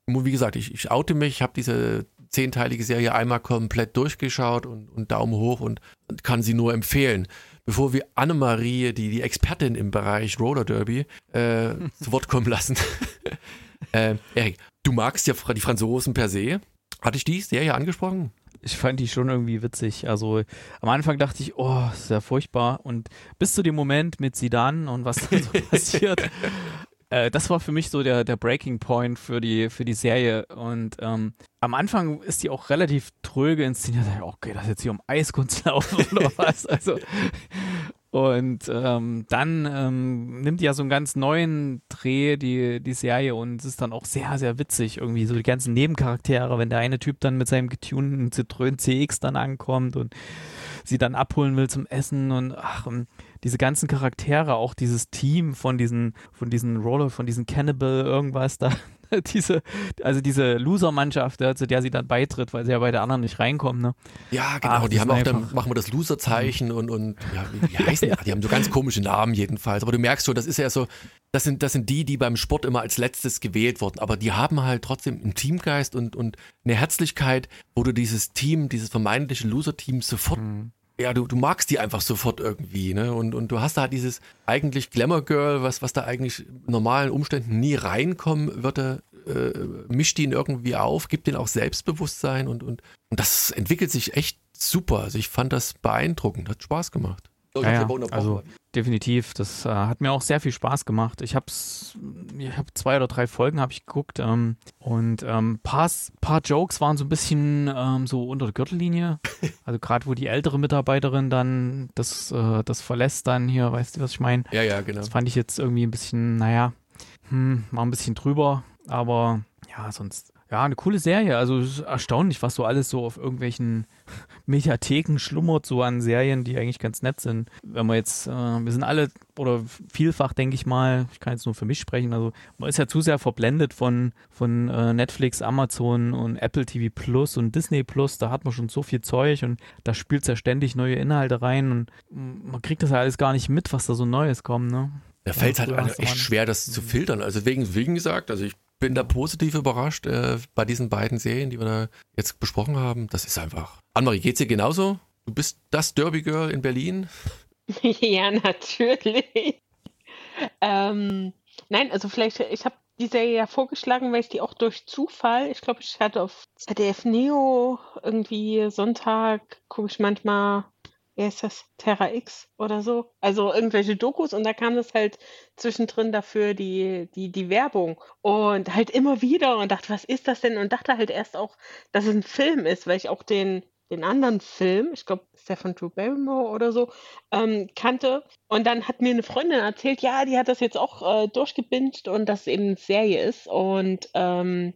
wie gesagt, ich, ich oute mich, ich habe diese zehnteilige Serie einmal komplett durchgeschaut und, und Daumen hoch und, und kann sie nur empfehlen. Bevor wir Annemarie, die, die Expertin im Bereich Roller Derby, äh, zu Wort kommen lassen. äh, Erik, du magst ja die Franzosen per se. Hatte ich die Serie angesprochen? Ich fand die schon irgendwie witzig. Also am Anfang dachte ich, oh, ist ja furchtbar. Und bis zu dem Moment mit Sidan und was dann so passiert, äh, das war für mich so der, der Breaking Point für die, für die Serie. Und ähm, am Anfang ist die auch relativ tröge inszeniert. Okay, das ist jetzt hier um Eiskunstlaufen oder was. Also und ähm, dann ähm, nimmt die ja so einen ganz neuen Dreh, die, die Serie, und es ist dann auch sehr, sehr witzig. Irgendwie so die ganzen Nebencharaktere, wenn der eine Typ dann mit seinem getunten Citroën CX dann ankommt und sie dann abholen will zum Essen und ach, und diese ganzen Charaktere, auch dieses Team von diesen, von diesen Roller, von diesen Cannibal, irgendwas da, diese, also diese Loser-Mannschaft, ja, zu der sie dann beitritt, weil sie ja bei der anderen nicht reinkommen, ne? Ja, genau. Ach, die haben auch dann, machen wir das Loser-Zeichen und, und ja, wie, wie heißen die? Die haben so ganz komische Namen jedenfalls. Aber du merkst schon, das ist ja so, das sind, das sind die, die beim Sport immer als letztes gewählt wurden. Aber die haben halt trotzdem einen Teamgeist und, und eine Herzlichkeit, wo du dieses Team, dieses vermeintliche Loser-Team sofort ja, du, du magst die einfach sofort irgendwie, ne? Und, und du hast da dieses eigentlich Glamour Girl, was, was da eigentlich normalen Umständen nie reinkommen würde, äh, mischt ihn irgendwie auf, gibt den auch Selbstbewusstsein und, und, und das entwickelt sich echt super. Also ich fand das beeindruckend, hat Spaß gemacht. Oh, Ja, also definitiv. Das äh, hat mir auch sehr viel Spaß gemacht. Ich hab's, ich habe zwei oder drei Folgen habe ich geguckt ähm, und ähm, paar, paar Jokes waren so ein bisschen ähm, so unter der Gürtellinie. Also gerade wo die ältere Mitarbeiterin dann das, äh, das verlässt dann hier, weißt du, was ich meine? ja, ja, genau. Das fand ich jetzt irgendwie ein bisschen, naja, hm, war ein bisschen drüber, aber ja, sonst, ja, eine coole Serie. Also es ist erstaunlich, was so alles so auf irgendwelchen Mediatheken schlummert, so an Serien, die eigentlich ganz nett sind. Wenn wir jetzt, äh, wir sind alle, oder vielfach denke ich mal, ich kann jetzt nur für mich sprechen, also man ist ja zu sehr verblendet von, von äh, Netflix, Amazon und Apple TV Plus und Disney Plus, da hat man schon so viel Zeug und da spielt ja ständig neue Inhalte rein und man kriegt das ja alles gar nicht mit, was da so Neues kommt, ne? Da fällt Ja, halt echt schwer, das zu filtern. Also wegen, wegen gesagt, also ich bin da positiv überrascht äh, bei diesen beiden Serien, die wir da jetzt besprochen haben. Das ist einfach. Annemarie, geht's dir genauso? Du bist das Derby Girl in Berlin. Ja, natürlich. Ähm, nein, also vielleicht, ich habe die Serie ja vorgeschlagen, weil ich die auch durch Zufall, ich glaube, ich hatte auf ZDF Neo irgendwie Sonntag, gucke ich manchmal, wie heißt das, Terra X oder so, also irgendwelche Dokus und da kam das halt zwischendrin dafür die, die, die Werbung und halt immer wieder und dachte, was ist das denn? Und dachte halt erst auch, dass es ein Film ist, weil ich auch den, den anderen Film, ich glaube, ist der Drew Barrymore oder so, ähm, kannte. Und dann hat mir eine Freundin erzählt, ja, die hat das jetzt auch äh, durchgebinged und dass es eben eine Serie ist. Und ähm,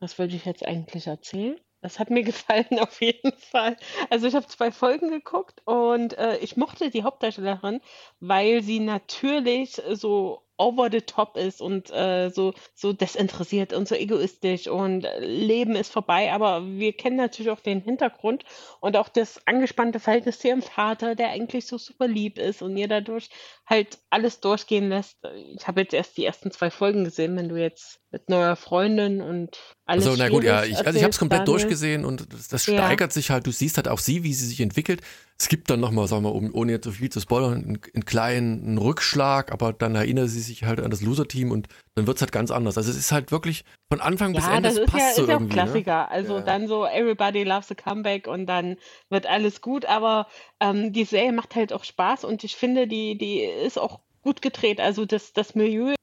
was wollte ich jetzt eigentlich erzählen? Das hat mir gefallen auf jeden Fall. Also ich habe zwei Folgen geguckt und äh, ich mochte die Hauptdarstellerin, weil sie natürlich so over the top ist und äh, so, so desinteressiert und so egoistisch und äh, Leben ist vorbei. Aber wir kennen natürlich auch den Hintergrund und auch das angespannte Verhältnis zu ihrem Vater, der eigentlich so super lieb ist und ihr dadurch halt alles durchgehen lässt. Ich habe jetzt erst die ersten zwei Folgen gesehen, wenn du jetzt mit neuer Freundin und alles. Also na gut, ja, ich, also ich habe es komplett Daniel. durchgesehen und das, das Ja. steigert sich halt. Du siehst halt auch sie, wie sie sich entwickelt. Es gibt dann nochmal, sagen wir, um, ohne jetzt so viel zu spoilern, einen, einen kleinen einen Rückschlag, aber dann erinnert sie sich halt an das Loser-Team und dann wird's halt ganz anders. Also es ist halt wirklich von Anfang bis Ja, Ende, das es ist passt ja, so ist ja auch. Ne? Klassiker. Also Ja. dann so Everybody loves a comeback und dann wird alles gut. Aber ähm, die Serie macht halt auch Spaß und ich finde, die, die ist auch gut gedreht. Also das, das Milieu,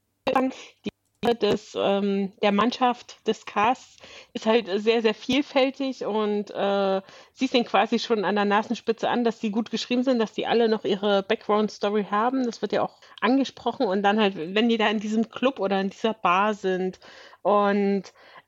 die des, ähm, der Mannschaft, des Casts ist halt sehr, sehr vielfältig und äh, siehst den quasi schon an der Nasenspitze an, dass die gut geschrieben sind, dass die alle noch ihre Background-Story haben. Das wird ja auch angesprochen und dann halt, wenn die da in diesem Club oder in dieser Bar sind und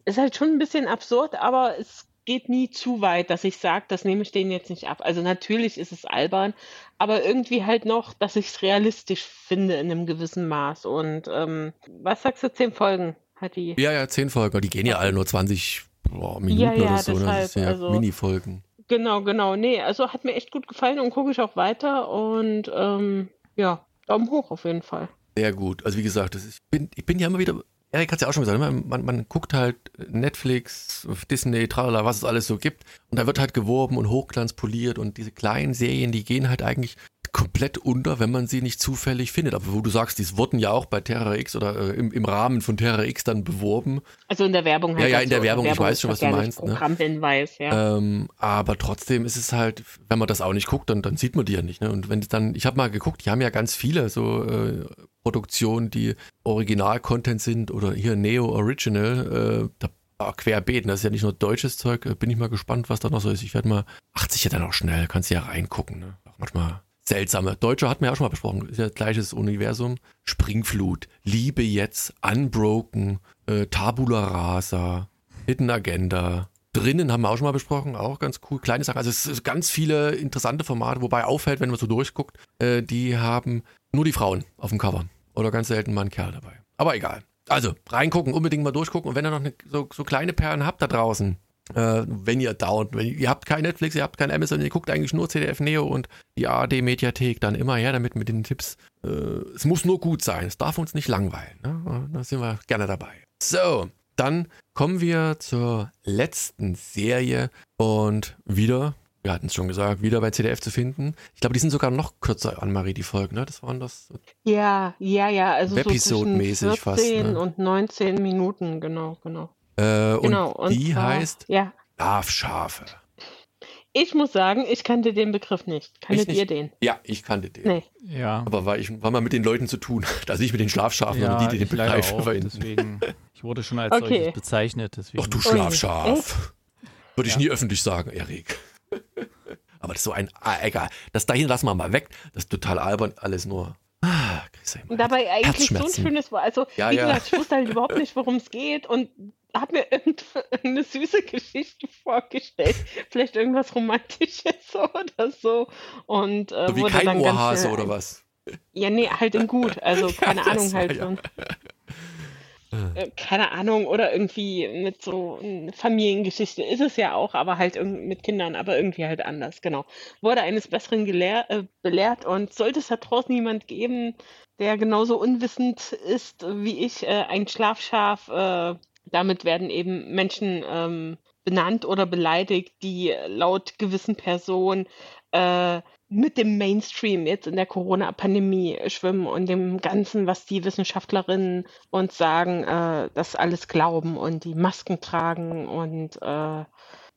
ist halt schon ein bisschen absurd, aber es geht nie zu weit, dass ich sage, das nehme ich denen jetzt nicht ab. Also natürlich ist es albern, aber irgendwie halt noch, dass ich es realistisch finde in einem gewissen Maß. Und ähm, was sagst du, zehn Folgen hat die? Ja, ja, zehn Folgen. Die gehen ja alle nur 20 boah, Minuten Ja, ja, oder so. Ne? Das deshalb, sind ja also- Mini-Folgen. Genau, genau. Nee, also hat mir echt gut gefallen und gucke ich auch weiter. Und ähm, ja, Daumen hoch auf jeden Fall. Sehr gut. Also wie gesagt, ist, ich, bin, ich bin ja immer wieder, Erik hat es ja auch schon gesagt, man, man, man guckt halt Netflix, Disney, tralala, was es alles so gibt. Und da wird halt geworben und hochglanzpoliert und diese kleinen Serien, die gehen halt eigentlich komplett unter, wenn man sie nicht zufällig findet. Aber wo du sagst, die wurden ja auch bei Terra X oder äh, im, im Rahmen von Terra X dann beworben. Also in der Werbung Ja, ja, dazu. in der Werbung, ich weiß schon, ja was du meinst, ne? Programmhinweis, ja. Ähm, aber trotzdem ist es halt, wenn man das auch nicht guckt, dann, dann sieht man die ja nicht. Ne? Und wenn es dann, ich habe mal geguckt, die haben ja ganz viele so äh, Produktionen, die Original-Content sind oder hier Neo Original, äh, da ah, querbeet, das ist ja nicht nur deutsches Zeug, äh, bin ich mal gespannt, was da noch so ist. Ich werde mal, 80 ja dann auch schnell, kannst du ja reingucken. Ne? Auch manchmal seltsame. Deutsche hatten wir ja auch schon mal besprochen, ist ja gleiches Universum. Springflut, Liebe jetzt, Unbroken, äh, Tabula Rasa, Hidden Agenda. Drinnen haben wir auch schon mal besprochen, auch ganz cool. Kleine Sachen. Also es ist ganz viele interessante Formate, wobei auffällt, wenn man so durchguckt, äh, die haben nur die Frauen auf dem Cover. Oder ganz selten mal ein Kerl dabei. Aber egal. Also, reingucken, unbedingt mal durchgucken. Und wenn ihr noch eine, so, so kleine Perlen habt da draußen, äh, wenn ihr dauernd, wenn ihr, habt kein Netflix, ihr habt kein Amazon, ihr guckt eigentlich nur CDF Neo und die ARD Mediathek, dann immer her damit mit den Tipps. Äh, es muss nur gut sein, es darf uns nicht langweilen. Ne? Da sind wir gerne dabei. So, dann kommen wir zur letzten Serie und wieder, wir hatten es schon gesagt, wieder bei CDF zu finden. Ich glaube, die sind sogar noch kürzer, Anne-Marie, die Folgen, ne? Das waren das. Ja, ja, ja. Also so zwischen Webisode-mäßig 14 fast, ne? und 19 Minuten, genau, genau. Äh, Genau. und die zwar- heißt Ja, Schlafschafe. Ich muss sagen, ich kannte den Begriff nicht. Kanntet Ich ihr den? Ja, ich kannte den. Nee. Ja. Aber weil ich war mal mit den Leuten zu tun. Also nicht mit den Schlafschafen, ja, sondern die, die den ich auch, weil- deswegen, ich wurde schon als Okay. solches bezeichnet. Deswegen. Doch, du Schlafschaf. Würde ich nie öffentlich sagen, Erik. Aber das ist so ein, ah, egal. Das dahin lassen wir mal weg. Das ist total albern, alles nur. Ah, Und dabei eigentlich so ein schönes Wort. Also, Ja, wie ja. gesagt, ich wusste halt überhaupt nicht, worum es geht und habe mir irgendeine süße Geschichte vorgestellt. Vielleicht irgendwas Romantisches oder so. Und äh, So wie wurde kein dann ganz Ohrhase oder was? Ja, nee, halt in gut. Also, keine das Ahnung, halt ja- ein- äh, keine Ahnung, oder irgendwie mit so einer Familiengeschichte ist es ja auch, aber halt mit Kindern, aber irgendwie halt anders, genau. Wurde eines Besseren gelehr, äh, belehrt und sollte es da draußen jemand geben, der genauso unwissend ist wie ich, äh, ein Schlafschaf, äh, damit werden eben Menschen ähm, benannt oder beleidigt, die laut gewissen Personen äh, mit dem Mainstream jetzt in der Corona-Pandemie schwimmen und dem Ganzen, was die Wissenschaftlerinnen uns sagen, äh, das alles glauben und die Masken tragen und äh,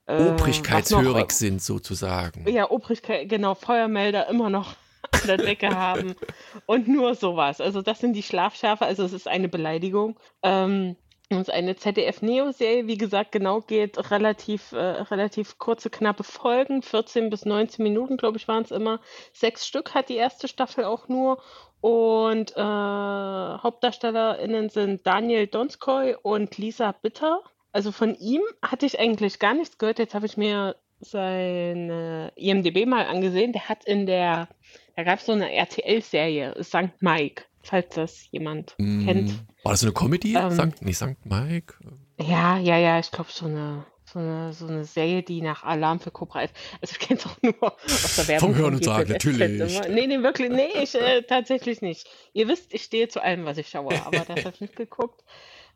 äh, Obrigkeitshörig sind sozusagen. ja, Obrigkeit, genau, Feuermelder immer noch an der Decke haben und nur sowas. Also das sind die Schlafschafe, also es ist eine Beleidigung. Ähm, und eine ZDF-Neo-Serie, wie gesagt, genau geht relativ, äh, relativ kurze, knappe Folgen, 14 bis 19 Minuten, glaube ich, waren es immer. Sechs Stück hat die erste Staffel auch nur. Und äh, HauptdarstellerInnen sind Daniel Donskoy und Lisa Bitter. Also von ihm hatte ich eigentlich gar nichts gehört. Jetzt habe ich mir seine IMDB mal angesehen. Der hat in der, da gab es so eine RTL-Serie, St. Mike, falls das jemand Mm, kennt. War das so eine Comedy? Ähm, Sankt, nicht St. Mike? Ja, ja, ja, ich glaube so eine, so eine, so eine Serie, die nach Alarm für Cobra ist. Also ich kenne es auch nur aus der Werbung. Vom Hören und Sagen, natürlich. Nee, nee, wirklich, nee, ich äh, tatsächlich nicht. Ihr wisst, ich stehe zu allem, was ich schaue, aber das habe ich nicht geguckt.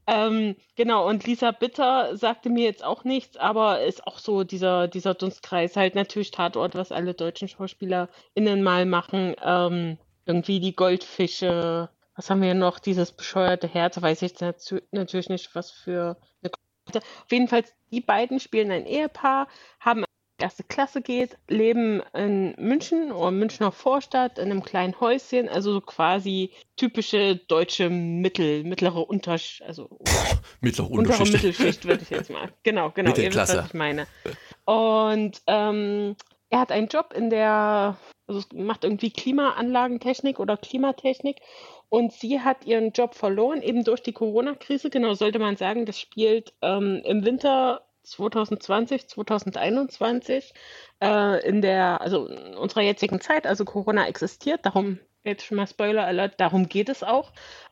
Ähm, genau, und Lisa Bitter sagte mir jetzt auch nichts, aber ist auch so dieser, dieser Dunstkreis, halt natürlich Tatort, was alle deutschen SchauspielerInnen mal machen. Ähm, irgendwie die Goldfische, was haben wir noch? Dieses bescheuerte Herz, weiß ich natürlich nicht, was für eine Auf jeden Fall, die beiden spielen ein Ehepaar, haben erste Klasse geht, leben in München oder Münchner Vorstadt in einem kleinen Häuschen, also so quasi typische deutsche Mittel, mittlere Untersch, also Mittlere untere Unterschicht. Mittelschicht würde ich jetzt mal. Genau, genau, ihr wisst, Mittelklasse. was ich meine. Und ähm, er hat einen Job in der, also macht irgendwie Klimaanlagentechnik oder Klimatechnik und sie hat ihren Job verloren, eben durch die Corona-Krise. Genau, sollte man sagen, das spielt ähm, im Winter 2020, 2021 äh, in der, also in unserer jetzigen Zeit, also Corona existiert, darum, jetzt schon mal Spoiler Alert, darum geht es auch.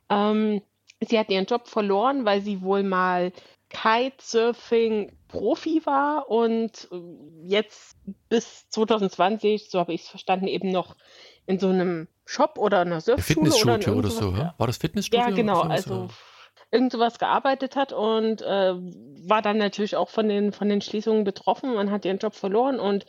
Ähm, sie hat ihren Job verloren, weil sie wohl mal Kitesurfing-Profi war und äh, jetzt bis 2020, so habe ich es verstanden, eben noch in so einem Shop oder einer Surfschule oder, Fitnessstudio oder so, irgendwas- hä? War das Fitnessstudio? ja, genau. oder so? Also irgend sowas gearbeitet hat und äh, war dann natürlich auch von den, von den Schließungen betroffen und hat ihren Job verloren. Und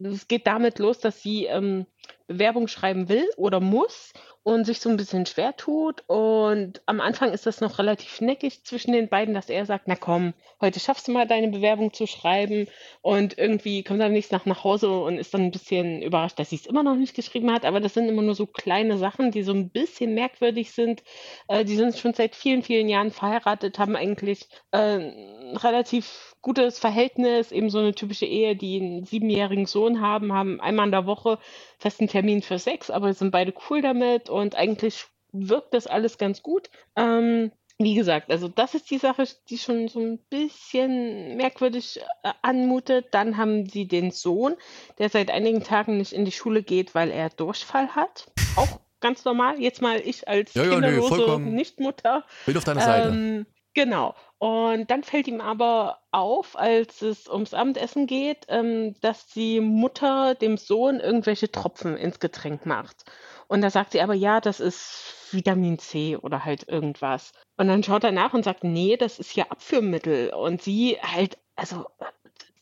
es geht damit los, dass sie ähm, Bewerbung schreiben will oder muss und sich so ein bisschen schwer tut. Und am Anfang ist das noch relativ neckig zwischen den beiden, dass er sagt, na komm, heute schaffst du mal deine Bewerbung zu schreiben. Und irgendwie kommt er am nächsten Tag nach Hause und ist dann ein bisschen überrascht, dass sie es immer noch nicht geschrieben hat. Aber das sind immer nur so kleine Sachen, die so ein bisschen merkwürdig sind. Äh, die sind schon seit vielen, vielen Jahren verheiratet, haben eigentlich äh, relativ gutes Verhältnis, eben so eine typische Ehe, die einen siebenjährigen Sohn haben, haben einmal in der Woche festen Termin für Sex, aber sind beide cool damit und eigentlich wirkt das alles ganz gut. Ähm, wie gesagt, also das ist die Sache, die schon so ein bisschen merkwürdig äh, anmutet. Dann haben sie den Sohn, der seit einigen Tagen nicht in die Schule geht, weil er Durchfall hat. Auch ganz normal. Jetzt mal ich als Ja, ja, nee, kinderlose vollkommen. Nichtmutter. Bin auf deiner Seite. Genau. Und dann fällt ihm aber auf, als es ums Abendessen geht, ähm, dass die Mutter dem Sohn irgendwelche Tropfen ins Getränk macht. Und da sagt sie aber, ja, das ist Vitamin C oder halt irgendwas. Und dann schaut er nach und sagt, nee, das ist ja Abführmittel. Und sie halt, also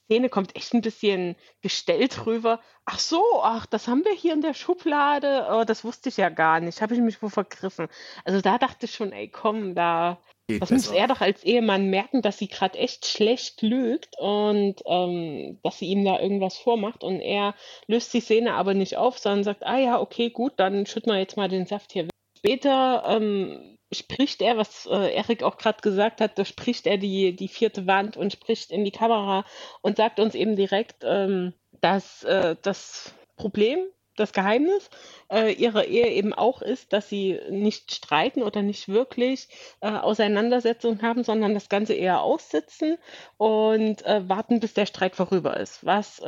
Szene kommt echt ein bisschen gestellt rüber. Ach so, ach, das haben wir hier in der Schublade. Oh, das wusste ich ja gar nicht. Habe ich mich wohl vergriffen. Also da dachte ich schon, ey, komm, da Geht das besser. muss er doch als Ehemann merken, dass sie gerade echt schlecht lügt und ähm, dass sie ihm da irgendwas vormacht und er löst die Szene aber nicht auf, sondern sagt, ah ja, okay, gut, dann schütten wir jetzt mal den Saft hier weg. Später ähm, spricht er, was äh, Erik auch gerade gesagt hat, da spricht er die, die vierte Wand und spricht in die Kamera und sagt uns eben direkt, ähm, dass äh, das Problem das Geheimnis äh, ihrer Ehe eben auch ist, dass sie nicht streiten oder nicht wirklich äh, Auseinandersetzungen haben, sondern das Ganze eher aussitzen und äh, warten, bis der Streit vorüber ist. Was äh,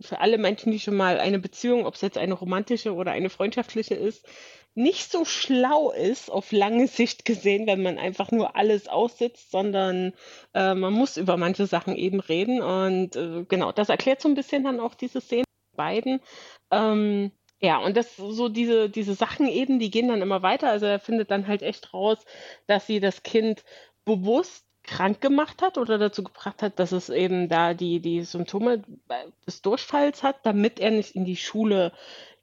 für alle Menschen, die schon mal eine Beziehung, ob es jetzt eine romantische oder eine freundschaftliche ist, nicht so schlau ist auf lange Sicht gesehen, wenn man einfach nur alles aussitzt, sondern äh, man muss über manche Sachen eben reden. Und äh, genau, das erklärt so ein bisschen dann auch diese Szene beiden. Ähm, ja, und das so diese, diese Sachen eben, die gehen dann immer weiter. Also er findet dann halt echt raus, dass sie das Kind bewusst krank gemacht hat oder dazu gebracht hat, dass es eben da die, die Symptome des Durchfalls hat, damit er nicht in die Schule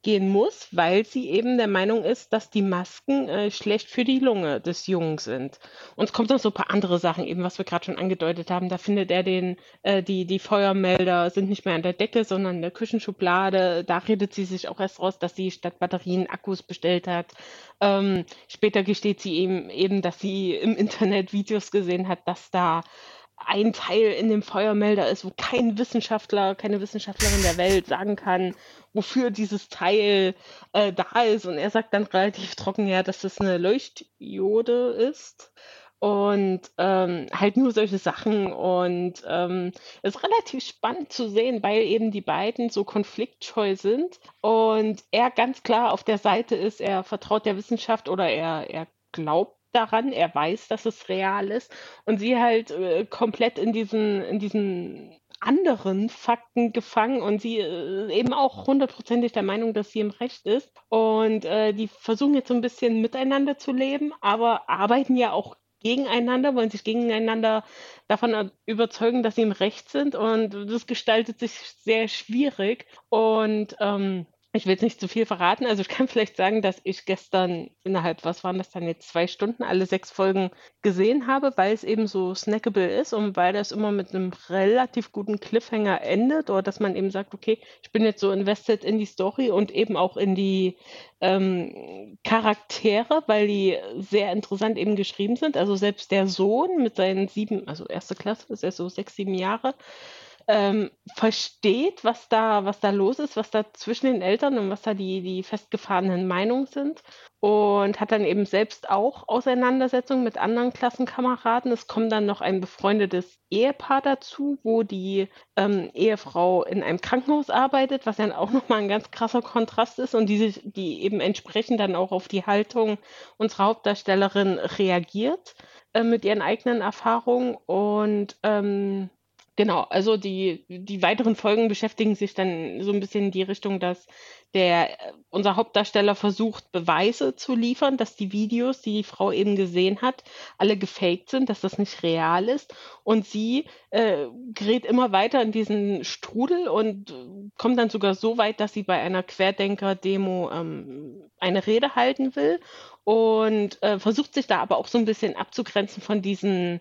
gehen muss, weil sie eben der Meinung ist, dass die Masken äh, schlecht für die Lunge des Jungen sind. Und es kommt noch so ein paar andere Sachen, eben was wir gerade schon angedeutet haben. Da findet er den, äh, die, die Feuermelder sind nicht mehr an der Decke, sondern in der Küchenschublade. Da redet sie sich auch erst raus, dass sie statt Batterien Akkus bestellt hat. Ähm, später gesteht sie ihm eben, dass sie im Internet Videos gesehen hat, dass da ein Teil in dem Feuermelder ist, wo kein Wissenschaftler, keine Wissenschaftlerin der Welt sagen kann, wofür dieses Teil äh, da ist. Und er sagt dann relativ trocken, ja, dass das eine Leuchtjode ist. Und ähm, halt nur solche Sachen. Und ähm, es ist relativ spannend zu sehen, weil eben die beiden so konfliktscheu sind und er ganz klar auf der Seite ist, er vertraut der Wissenschaft oder er, er glaubt daran, er weiß, dass es real ist und sie halt äh, komplett in diesen, in diesen anderen Fakten gefangen und sie äh, eben auch hundertprozentig der Meinung, dass sie im Recht ist. Und äh, die versuchen jetzt so ein bisschen miteinander zu leben, aber arbeiten ja auch gegeneinander, wollen sich gegeneinander davon überzeugen, dass sie im Recht sind. Und das gestaltet sich sehr schwierig. Und ähm, ich will jetzt nicht zu viel verraten. Also ich kann vielleicht sagen, dass ich gestern innerhalb, was waren das dann jetzt, zwei Stunden alle sechs Folgen gesehen habe, weil es eben so snackable ist und weil das immer mit einem relativ guten Cliffhanger endet oder dass man eben sagt, okay, ich bin jetzt so invested in die Story und eben auch in die ähm, Charaktere, weil die sehr interessant eben geschrieben sind. Also selbst der Sohn mit seinen sieben, also erste Klasse ist er so sechs, sieben Jahre, ähm, versteht, was da, was da los ist, was da zwischen den Eltern und was da die, die festgefahrenen Meinungen sind. Und hat dann eben selbst auch Auseinandersetzungen mit anderen Klassenkameraden. Es kommt dann noch ein befreundetes Ehepaar dazu, wo die ähm, Ehefrau in einem Krankenhaus arbeitet, was dann auch nochmal ein ganz krasser Kontrast ist und die, die eben entsprechend dann auch auf die Haltung unserer Hauptdarstellerin reagiert äh, mit ihren eigenen Erfahrungen. Und ähm, Genau, also die, die weiteren Folgen beschäftigen sich dann so ein bisschen in die Richtung, dass der, unser Hauptdarsteller versucht, Beweise zu liefern, dass die Videos, die die Frau eben gesehen hat, alle gefaked sind, dass das nicht real ist. Und sie äh, gerät immer weiter in diesen Strudel und kommt dann sogar so weit, dass sie bei einer Querdenker-Demo ähm, eine Rede halten will und äh, versucht sich da aber auch so ein bisschen abzugrenzen von diesen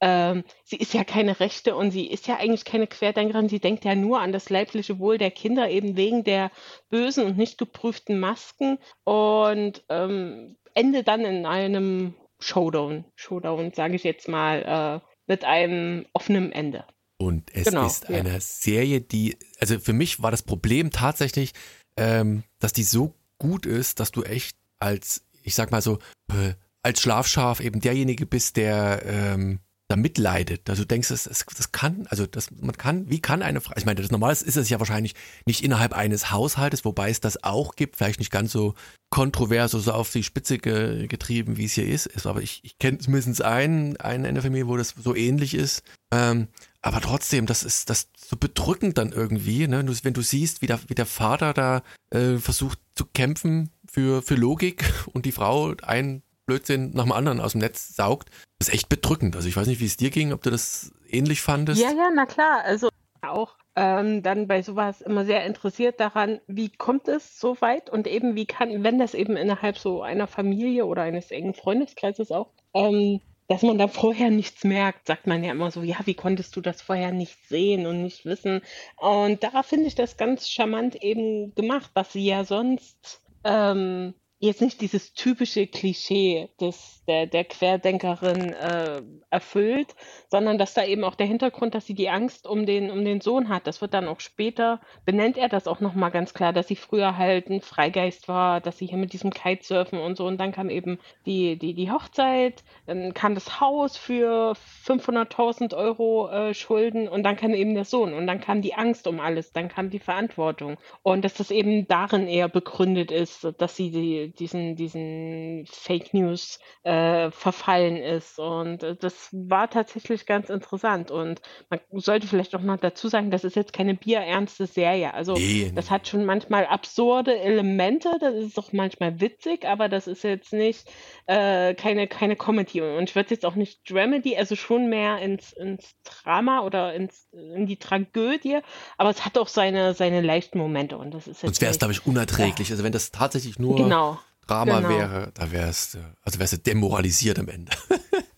ähm, sie ist ja keine Rechte und sie ist ja eigentlich keine Querdenkerin. Sie denkt ja nur an das leibliche Wohl der Kinder, eben wegen der bösen und nicht geprüften Masken und ähm, endet dann in einem Showdown. Showdown, sage ich jetzt mal, äh, mit einem offenen Ende. Und es genau, ist eine ja. Serie, die, also für mich war das Problem tatsächlich, ähm, dass die so gut ist, dass du echt als, ich sag mal so, äh, als Schlafschaf eben derjenige bist, der ähm, da mitleidet. Also du denkst, das, das kann, also das, man kann, wie kann eine Frau, ich meine, das Normale ist es ja wahrscheinlich nicht innerhalb eines Haushaltes, wobei es das auch gibt, vielleicht nicht ganz so kontrovers oder so auf die Spitze ge, getrieben, wie es hier ist. Aber ich, ich kenne zumindest einen, einen in der Familie, wo das so ähnlich ist. Ähm, aber trotzdem, das ist das so bedrückend dann irgendwie, ne? wenn du siehst, wie der, wie der Vater da äh, versucht zu kämpfen für, für Logik und die Frau ein Blödsinn nach dem anderen aus dem Netz saugt. Das ist echt bedrückend. Also ich weiß nicht, wie es dir ging, ob du das ähnlich fandest. Ja, ja, na klar. Also auch ähm, dann bei sowas immer sehr interessiert daran, wie kommt es so weit und eben wie kann, wenn das eben innerhalb so einer Familie oder eines engen Freundeskreises auch, ähm, dass man da vorher nichts merkt, sagt man ja immer so, ja, wie konntest du das vorher nicht sehen und nicht wissen? Und da finde ich das ganz charmant eben gemacht, was sie ja sonst ähm, jetzt nicht dieses typische Klischee des, der, der Querdenkerin äh, erfüllt, sondern dass da eben auch der Hintergrund, dass sie die Angst um den, um den Sohn hat. Das wird dann auch später, benennt er das auch nochmal ganz klar, dass sie früher halt ein Freigeist war, dass sie hier mit diesem Kitesurfen und so. Und dann kam eben die, die, die Hochzeit, dann kam das Haus für 500.000 Euro äh, Schulden. Und dann kam eben der Sohn. Und dann kam die Angst um alles, dann kam die Verantwortung. Und dass das eben darin eher begründet ist, dass sie die diesen, diesen Fake News äh, verfallen ist. Und äh, das war tatsächlich ganz interessant. Und man sollte vielleicht auch noch dazu sagen, das ist jetzt keine bierernste Serie. Also nee, das hat schon manchmal absurde Elemente, das ist auch manchmal witzig, aber das ist jetzt nicht äh, keine, keine Comedy. Und ich würde jetzt auch nicht Dramedy, also schon mehr ins, ins Drama oder ins, in die Tragödie, aber es hat auch seine, seine leichten Momente. Und das ist jetzt Sonst wäre es, glaube ich, unerträglich. Ja. Also wenn das tatsächlich nur genau. Drama genau. wäre, da wärst du, also wärst du demoralisiert am Ende.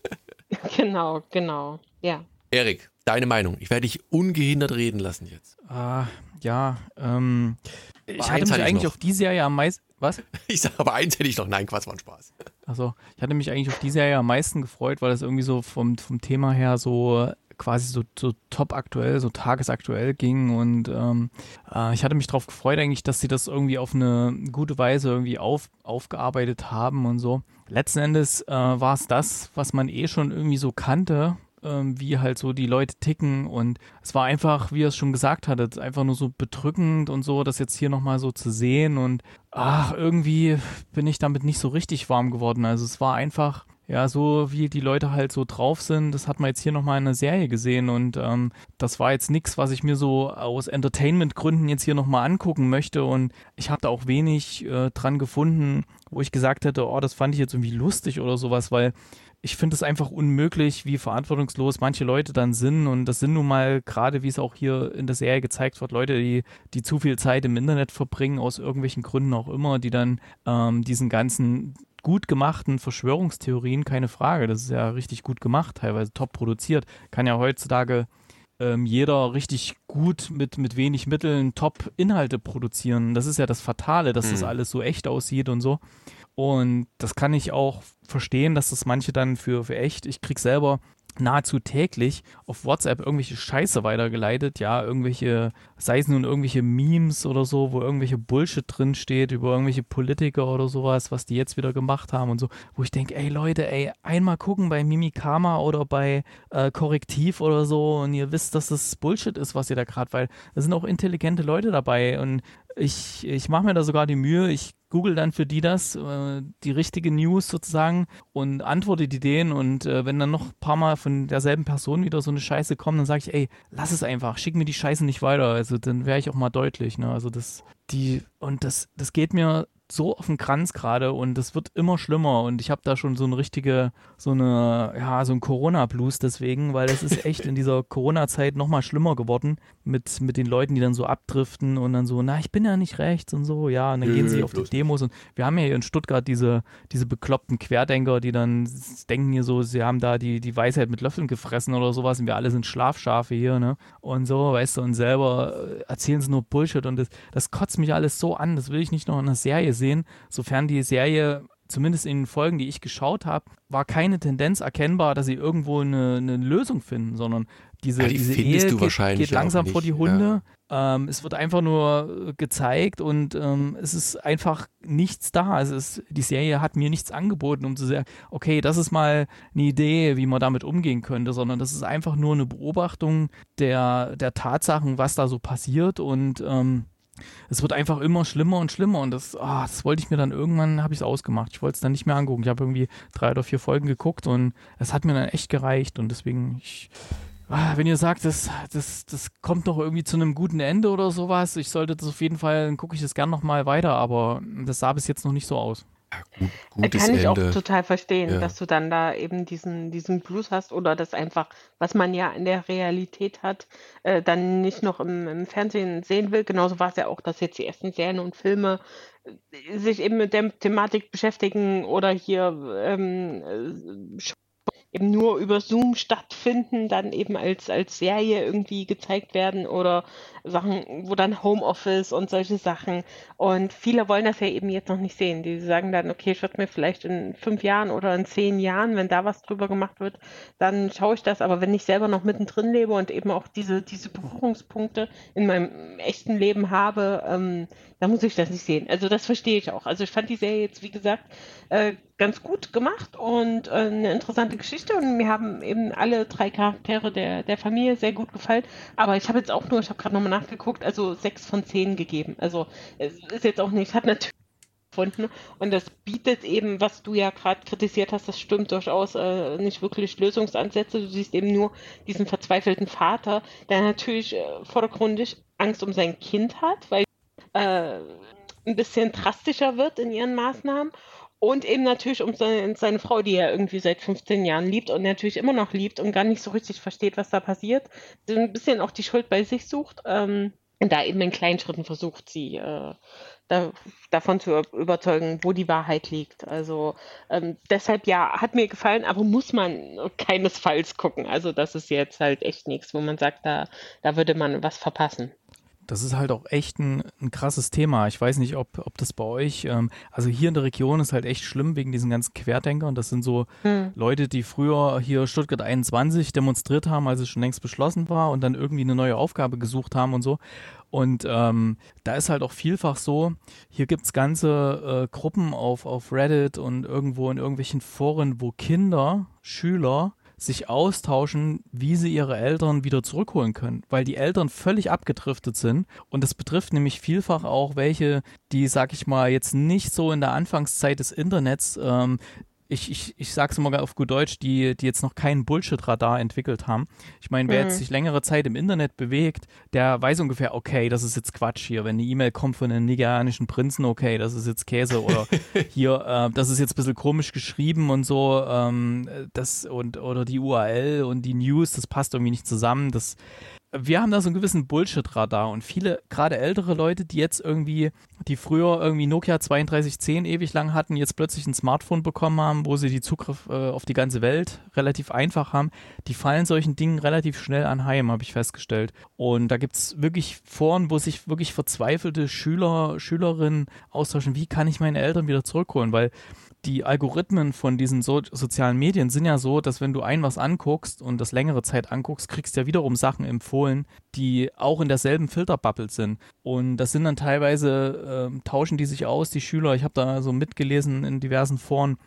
genau, genau, ja. Erik, deine Meinung. Ich werde dich ungehindert reden lassen jetzt. Ah, ja, ähm, ich hatte mich eigentlich noch. auf die Serie am meisten. Was? Ich sage aber eins hätte ich noch. Nein, Quatsch, war ein Spaß. Also, ich hatte mich eigentlich auf die Serie am meisten gefreut, weil das irgendwie so vom, vom Thema her so quasi so, so top aktuell, so tagesaktuell ging. Und ähm, äh, ich hatte mich darauf gefreut, eigentlich, dass sie das irgendwie auf eine gute Weise irgendwie auf, aufgearbeitet haben und so. Letzten Endes äh, war es das, was man eh schon irgendwie so kannte, ähm, wie halt so die Leute ticken und es war einfach, wie er es schon gesagt hat, einfach nur so bedrückend und so, das jetzt hier nochmal so zu sehen und ach, irgendwie bin ich damit nicht so richtig warm geworden. Also es war einfach, ja, so wie die Leute halt so drauf sind, das hat man jetzt hier nochmal in einer Serie gesehen und ähm, das war jetzt nichts, was ich mir so aus Entertainment-Gründen jetzt hier nochmal angucken möchte und ich habe da auch wenig äh, dran gefunden, wo ich gesagt hätte, oh, das fand ich jetzt irgendwie lustig oder sowas, weil ich finde es einfach unmöglich, wie verantwortungslos manche Leute dann sind. Und das sind nun mal, gerade wie es auch hier in der Serie gezeigt wird, Leute, die, die zu viel Zeit im Internet verbringen, aus irgendwelchen Gründen auch immer, die dann ähm, diesen ganzen gut gemachten Verschwörungstheorien, keine Frage. Das ist ja richtig gut gemacht, teilweise top produziert. Kann ja heutzutage ähm, jeder richtig gut mit, mit wenig Mitteln Top-Inhalte produzieren. Das ist ja das Fatale, dass mhm. das alles so echt aussieht und so. Und das kann ich auch verstehen, dass das manche dann für, für echt, ich krieg selber nahezu täglich auf WhatsApp irgendwelche Scheiße weitergeleitet, ja, irgendwelche, sei es nun irgendwelche Memes oder so, wo irgendwelche Bullshit drin steht über irgendwelche Politiker oder sowas, was die jetzt wieder gemacht haben und so, wo ich denke, ey Leute, ey, einmal gucken bei Mimikama oder bei äh, Korrektiv oder so und ihr wisst, dass das Bullshit ist, was ihr da gerade, weil da sind auch intelligente Leute dabei und ich, ich mache mir da sogar die Mühe, ich google dann für die das, äh, die richtige News sozusagen und antworte die denen und äh, wenn dann noch ein paar Mal von derselben Person wieder so eine Scheiße kommt, dann sage ich, ey, lass es einfach, schick mir die Scheiße nicht weiter. Also dann wäre ich auch mal deutlich, ne? Also das, die, und das, das geht mir so auf den Kranz gerade und es wird immer schlimmer und ich habe da schon so eine richtige, so eine, ja, so ein Corona-Blues deswegen, weil es ist echt in dieser Corona-Zeit nochmal schlimmer geworden mit, mit den Leuten, die dann so abdriften und dann so, na, ich bin ja nicht rechts und so, ja, und dann Nö, gehen sie auf die Demos und wir haben ja hier in Stuttgart diese, diese bekloppten Querdenker, die dann denken hier so, sie haben da die, die Weisheit mit Löffeln gefressen oder sowas und wir alle sind Schlafschafe hier, ne, und so, weißt du, und selber erzählen sie nur Bullshit und das, das kotzt mich alles so an, das will ich nicht noch in einer Serie gesehen, sofern die Serie zumindest in den Folgen, die ich geschaut habe, war keine Tendenz erkennbar, dass sie irgendwo eine, eine Lösung finden, sondern diese, ja, die diese Ehe geht, geht langsam vor die Hunde. Ja. Ähm, es wird einfach nur gezeigt und ähm, es ist einfach nichts da. Also es, die Serie hat mir nichts angeboten, um zu sagen, okay, das ist mal eine Idee, wie man damit umgehen könnte, sondern das ist einfach nur eine Beobachtung der, der Tatsachen, was da so passiert und ähm, es wird einfach immer schlimmer und schlimmer und das, oh, das wollte ich mir dann irgendwann, habe ich es ausgemacht. Ich wollte es dann nicht mehr angucken. Ich habe irgendwie drei oder vier Folgen geguckt und es hat mir dann echt gereicht und deswegen, ich, ah, wenn ihr sagt, das, das, das kommt noch irgendwie zu einem guten Ende oder sowas, ich sollte das auf jeden Fall, dann gucke ich das gern nochmal weiter, aber das sah bis jetzt noch nicht so aus. Gut, gutes Kann ich Ende. auch total verstehen, ja. dass du dann da eben diesen, diesen Blues hast oder das einfach, was man ja in der Realität hat, äh, dann nicht noch im, im Fernsehen sehen will. Genauso war es ja auch, dass jetzt die ersten Serien und Filme äh, sich eben mit der Thematik beschäftigen oder hier ähm, äh, eben nur über Zoom stattfinden, dann eben als, als Serie irgendwie gezeigt werden oder Sachen, wo dann Homeoffice und solche Sachen. Und viele wollen das ja eben jetzt noch nicht sehen. Die sagen dann, okay, würde mir vielleicht in fünf Jahren oder in zehn Jahren, wenn da was drüber gemacht wird, dann schaue ich das. Aber wenn ich selber noch mittendrin lebe und eben auch diese, diese Berührungspunkte in meinem echten Leben habe, ähm, dann muss ich das nicht sehen. Also das verstehe ich auch. Also ich fand die Serie jetzt, wie gesagt, äh, ganz gut gemacht und äh, eine interessante Geschichte. Und mir haben eben alle drei Charaktere der, der Familie sehr gut gefallen. Aber ich habe jetzt auch nur, ich habe gerade nochmal nachgeguckt, also sechs von zehn gegeben. Also es ist jetzt auch nicht, hat natürlich gefunden und das bietet eben, was du ja gerade kritisiert hast, das stimmt durchaus, äh, nicht wirklich Lösungsansätze. Du siehst eben nur diesen verzweifelten Vater, der natürlich äh, vordergründig Angst um sein Kind hat, weil äh, ein bisschen drastischer wird in ihren Maßnahmen und eben natürlich um seine, seine, Frau, die er irgendwie seit 15 Jahren liebt und natürlich immer noch liebt und gar nicht so richtig versteht, was da passiert. Ein bisschen auch die Schuld bei sich sucht. Ähm, und da eben in kleinen Schritten versucht, sie äh, da, davon zu überzeugen, wo die Wahrheit liegt. Also ähm, deshalb ja, hat mir gefallen, aber muss man keinesfalls gucken. Also das ist jetzt halt echt nichts, wo man sagt, da, da würde man was verpassen. Das ist halt auch echt ein, ein krasses Thema. Ich weiß nicht, ob, ob das bei euch, ähm, also hier in der Region ist halt echt schlimm wegen diesen ganzen Querdenkern. Das sind so hm. Leute, die früher hier Stuttgart 21 demonstriert haben, als es schon längst beschlossen war und dann irgendwie eine neue Aufgabe gesucht haben und so. Und ähm, da ist halt auch vielfach so, hier gibt's ganze äh, Gruppen auf, auf Reddit und irgendwo in irgendwelchen Foren, wo Kinder, Schüler sich austauschen, wie sie ihre Eltern wieder zurückholen können, weil die Eltern völlig abgedriftet sind. Und das betrifft nämlich vielfach auch welche, die, sag ich mal, jetzt nicht so in der Anfangszeit des Internets ähm, ich, ich, ich sag's immer auf gut Deutsch, die, die jetzt noch keinen Bullshit-Radar entwickelt haben. Ich meine, wer mhm. jetzt sich längere Zeit im Internet bewegt, der weiß ungefähr, okay, das ist jetzt Quatsch hier. Wenn eine E-Mail kommt von einem nigerianischen Prinzen, okay, das ist jetzt Käse oder hier, äh, das ist jetzt ein bisschen komisch geschrieben und so, ähm, das und oder die URL und die News, das passt irgendwie nicht zusammen. Das wir haben da so einen gewissen Bullshit-Radar und viele, gerade ältere Leute, die jetzt irgendwie, die früher irgendwie Nokia 3210 ewig lang hatten, jetzt plötzlich ein Smartphone bekommen haben, wo sie die Zugriff äh, auf die ganze Welt relativ einfach haben, die fallen solchen Dingen relativ schnell anheim, habe ich festgestellt. Und da gibt es wirklich Foren, wo sich wirklich verzweifelte Schüler, Schülerinnen austauschen, wie kann ich meine Eltern wieder zurückholen, weil die Algorithmen von diesen so sozialen Medien sind ja so, dass wenn du ein was anguckst und das längere Zeit anguckst, kriegst du ja wiederum Sachen empfohlen, die auch in derselben Filterbubble sind. Und das sind dann teilweise, äh, tauschen die sich aus, die Schüler. Ich habe da so mitgelesen in diversen Foren,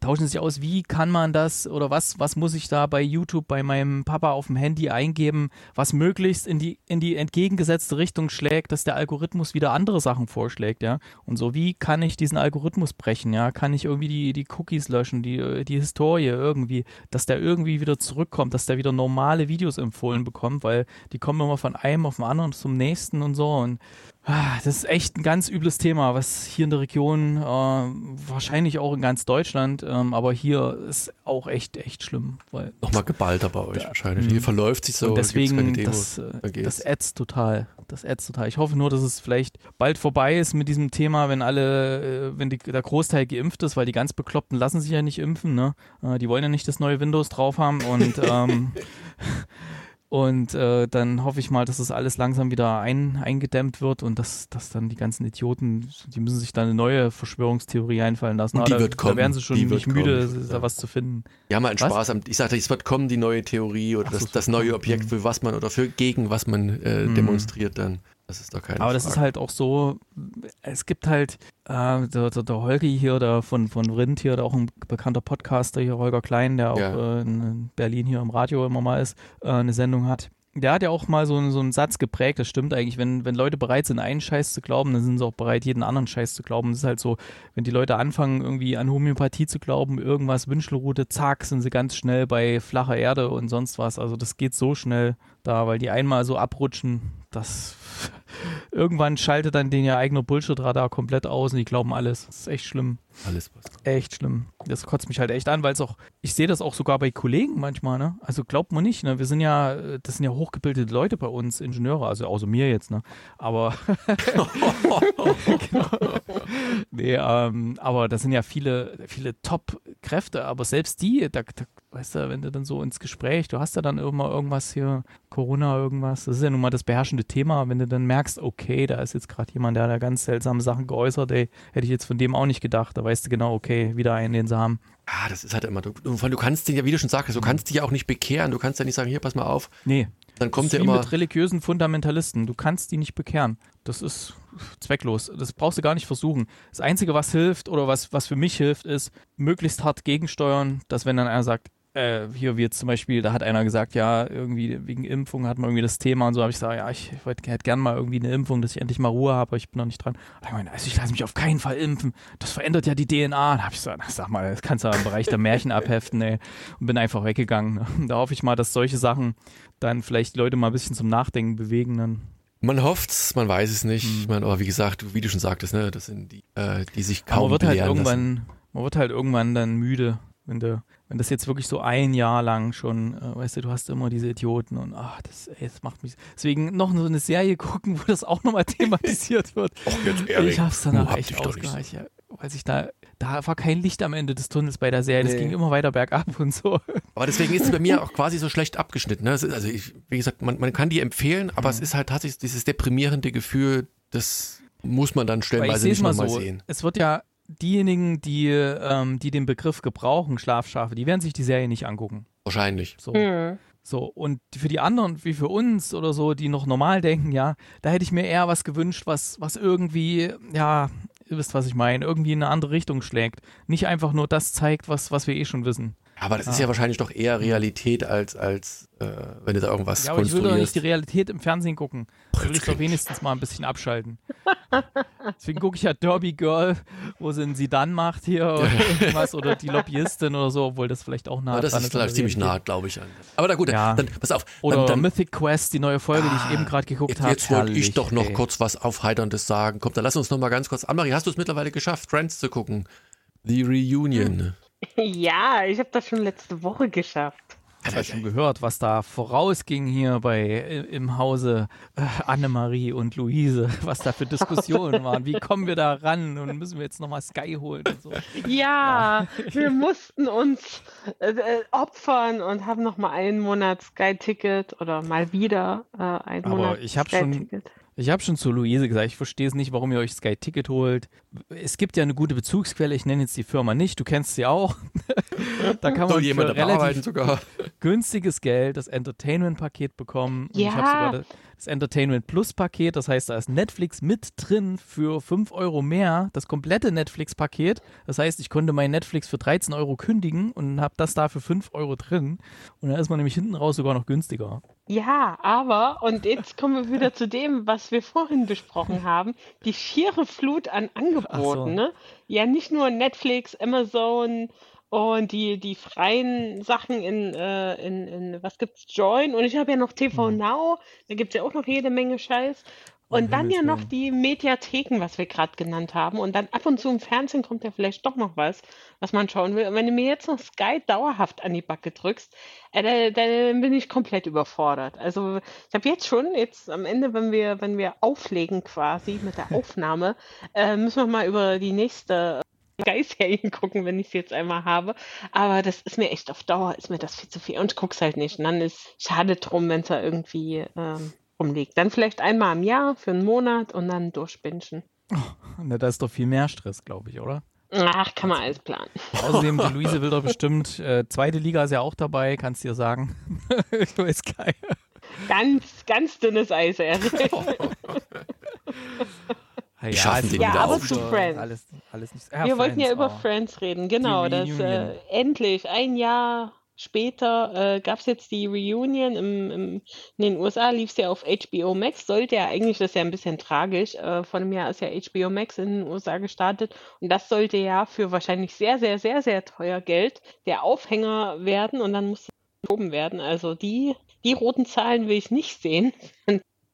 tauschen sich aus, wie kann man das oder was, was muss ich da bei YouTube bei meinem Papa auf dem Handy eingeben, was möglichst in die, in die entgegengesetzte Richtung schlägt, dass der Algorithmus wieder andere Sachen vorschlägt, ja. Und so, wie kann ich diesen Algorithmus brechen, ja? Kann ich irgendwie die, die Cookies löschen, die, die Historie irgendwie, dass der irgendwie wieder zurückkommt, dass der wieder normale Videos empfohlen bekommt, weil die kommen immer von einem auf den anderen zum nächsten und so. Und das ist echt ein ganz übles Thema, was hier in der Region, äh, wahrscheinlich auch in ganz Deutschland, ähm, aber hier ist auch echt, echt schlimm. Weil Nochmal geballter bei euch da, wahrscheinlich. Hier verläuft sich so. Und deswegen, das, äh, das ätzt total. Das ätzt total. Ich hoffe nur, dass es vielleicht bald vorbei ist mit diesem Thema, wenn alle, äh, wenn die, der Großteil geimpft ist, weil die ganz Bekloppten lassen sich ja nicht impfen, ne? Äh, die wollen ja nicht das neue Windows drauf haben und ähm, Und äh, dann hoffe ich mal, dass das alles langsam wieder ein, eingedämmt wird und dass, dass dann die ganzen Idioten, die müssen sich da eine neue Verschwörungstheorie einfallen lassen. Und die da, wird kommen. Da werden sie schon die nicht müde, kommen. da was zu finden. Ja, mal einen Spaß. Am, ich sagte, es wird kommen, die neue Theorie oder so, das, das neue Objekt, für was man oder für gegen was man äh, mhm. demonstriert dann. Das ist doch keine Aber Frage. das ist halt auch so, es gibt halt äh, der, der, der Holgi hier, der von, von Rind hier, der auch ein bekannter Podcaster hier, Holger Klein, der auch ja. äh, in Berlin hier im Radio immer mal ist, äh, eine Sendung hat. Der hat ja auch mal so, so einen Satz geprägt, das stimmt eigentlich, wenn, wenn Leute bereit sind, einen Scheiß zu glauben, dann sind sie auch bereit, jeden anderen Scheiß zu glauben. Das ist halt so, wenn die Leute anfangen, irgendwie an Homöopathie zu glauben, irgendwas, Wünschelrute, zack, sind sie ganz schnell bei flacher Erde und sonst was. Also das geht so schnell da, weil die einmal so abrutschen, das irgendwann schaltet dann den ihr eigener Bullshit-Radar komplett aus und die glauben alles. Das ist echt schlimm. Alles was. Echt schlimm. Das kotzt mich halt echt an, weil es auch, ich sehe das auch sogar bei Kollegen manchmal, ne? Also glaubt man nicht, ne? Wir sind ja, das sind ja hochgebildete Leute bei uns, Ingenieure, also außer mir jetzt, ne? Aber genau. Nee, ähm, aber das sind ja viele, viele Top-Kräfte, aber selbst die, da, da weißt du, wenn du dann so ins Gespräch, du hast ja dann immer irgendwas hier, Corona, irgendwas, das ist ja nun mal das beherrschende Thema, wenn du dann merkst, okay, da ist jetzt gerade jemand, der da ganz seltsame Sachen geäußert, ey, hätte ich jetzt von dem auch nicht gedacht, da weißt du genau, okay, wieder einen, den sie haben. Ah, das ist halt immer, du, du kannst den ja, wie du schon sagst, du kannst dich ja auch nicht bekehren, du kannst ja nicht sagen, hier, pass mal auf. Nee. Dann kommt ja immer. mit religiösen Fundamentalisten. Du kannst die nicht bekehren. Das ist zwecklos. Das brauchst du gar nicht versuchen. Das Einzige, was hilft oder was, was für mich hilft, ist möglichst hart gegensteuern, dass wenn dann einer sagt, äh, hier jetzt zum Beispiel, da hat einer gesagt, ja, irgendwie wegen Impfung hat man irgendwie das Thema und so, habe ich gesagt, ja, ich, ich hätte gern gerne mal irgendwie eine Impfung, dass ich endlich mal Ruhe habe, aber ich bin noch nicht dran. Ich meine, also ich lasse mich auf keinen Fall impfen, das verändert ja die DNA. Da habe ich gesagt, sag mal, das kannst du im Bereich der Märchen abheften, ey, und bin einfach weggegangen. Ne? Da hoffe ich mal, dass solche Sachen dann vielleicht Leute mal ein bisschen zum Nachdenken bewegen, dann man hofft's, man weiß es nicht. Hm. Ich meine, aber wie gesagt, wie du schon sagtest, ne, das sind die, äh, die sich kaum aber man wird halt irgendwann, lassen. Man wird halt irgendwann dann müde, wenn du wenn das jetzt wirklich so ein Jahr lang schon, äh, weißt du, du hast immer diese Idioten und ach, das, ey, das macht mich. Deswegen noch so eine Serie gucken, wo das auch nochmal thematisiert wird. Och, jetzt ehrlich. Ich hab's danach oh, echt ausgereicht, ja, weil sich da, da war kein Licht am Ende des Tunnels bei der Serie, das nee. ging immer weiter bergab und so. Aber deswegen ist es bei mir auch quasi so schlecht abgeschnitten. Ne? also ich, wie gesagt, man, man kann die empfehlen, aber mhm. es ist halt tatsächlich dieses deprimierende Gefühl, das muss man dann stellenweise nicht nochmal so, sehen. Es wird ja diejenigen, die, ähm, die den Begriff gebrauchen, Schlafschafe, die werden sich die Serie nicht angucken. Wahrscheinlich. So. Mhm. So, und für die anderen, wie für uns oder so, die noch normal denken, ja, da hätte ich mir eher was gewünscht, was, was irgendwie, ja, ihr wisst, was ich meine, irgendwie in eine andere Richtung schlägt. Nicht einfach nur das zeigt, was, was wir eh schon wissen. Aber das ja. ist ja wahrscheinlich doch eher Realität als, als äh, wenn du da irgendwas ja, aber konstruierst. Ich will doch nicht die Realität im Fernsehen gucken. Will ich doch wenigstens mal ein bisschen abschalten. Deswegen gucke ich ja Derby Girl, wo sie sie dann macht hier oder irgendwas oder die Lobbyistin oder so, obwohl das vielleicht auch nah ist. Das ist vielleicht ziemlich nah, glaube ich. Aber na gut, ja. dann pass auf. Dann, oder dann, Mythic Quest, die neue Folge, ah, die ich ah, eben gerade geguckt habe. Jetzt wollte ich doch noch ey. kurz was Aufheiterndes sagen. Komm, dann lass uns noch mal ganz kurz. Anmarie, hast du es mittlerweile geschafft, Friends zu gucken? The Reunion. Ja, ich habe das schon letzte Woche geschafft. Ich habe ja schon gehört, was da vorausging hier bei im Hause äh, Annemarie und Luise, was da für Diskussionen waren. Wie kommen wir da ran und müssen wir jetzt nochmal Sky holen und so. Ja, ja. wir mussten uns äh, äh, opfern und haben nochmal einen Monat Sky-Ticket oder mal wieder äh, einen Aber Monat ich habe schon ich habe schon zu Luise gesagt, ich verstehe es nicht, warum ihr euch Sky Ticket holt. Es gibt ja eine gute Bezugsquelle, ich nenne jetzt die Firma nicht, du kennst sie auch. da kann man jemand für relativ sogar. günstiges Geld das Entertainment-Paket bekommen. Ja. ich habe sogar das Entertainment Plus-Paket, das heißt, da ist Netflix mit drin für 5 Euro mehr, das komplette Netflix-Paket. Das heißt, ich konnte mein Netflix für 13 Euro kündigen und habe das da für 5 Euro drin. Und da ist man nämlich hinten raus sogar noch günstiger. Ja, aber, und jetzt kommen wir wieder zu dem, was wir vorhin besprochen haben, die schiere Flut an Angeboten. So. Ne? Ja, nicht nur Netflix, Amazon und die, die freien Sachen in, äh, in, in, was gibt's, Join und ich habe ja noch TV mhm. Now, da gibt's ja auch noch jede Menge Scheiß. Und dann ja noch die Mediatheken, was wir gerade genannt haben. Und dann ab und zu im Fernsehen kommt ja vielleicht doch noch was, was man schauen will. Und wenn du mir jetzt noch Sky dauerhaft an die Backe drückst, äh, dann, dann bin ich komplett überfordert. Also ich habe jetzt schon, jetzt am Ende, wenn wir, wenn wir auflegen quasi mit der Aufnahme, äh, müssen wir mal über die nächste Sky-Serien gucken, wenn ich sie jetzt einmal habe. Aber das ist mir echt auf Dauer, ist mir das viel zu viel. Und ich guck's halt nicht. Und dann ist schade drum, wenn es da irgendwie ähm, rumliegt. Dann vielleicht einmal im Jahr für einen Monat und dann durchbingen. Oh, na, da ist doch viel mehr Stress, glaube ich, oder? Ach, kann man alles planen. Außerdem, die Luise will doch bestimmt, äh, zweite Liga ist ja auch dabei, kannst du dir sagen. ich weiß geil. Ganz, ganz dünnes Eis, ehrlich. Ja, schaffen den ja, wieder aber auf. zu Friends. Alles, alles nicht, ja, Wir Friends, wollten ja über oh. Friends reden, genau. Das äh, endlich ein Jahr Später äh, gab es jetzt die Reunion im, im, in den USA, lief es ja auf HBO Max, sollte ja eigentlich, das ist ja ein bisschen tragisch, äh, vor einem Jahr ist ja HBO Max in den USA gestartet. Und das sollte ja für wahrscheinlich sehr, sehr, sehr, sehr teuer Geld der Aufhänger werden. Und dann musste es oben werden. Also die, die roten Zahlen will ich nicht sehen,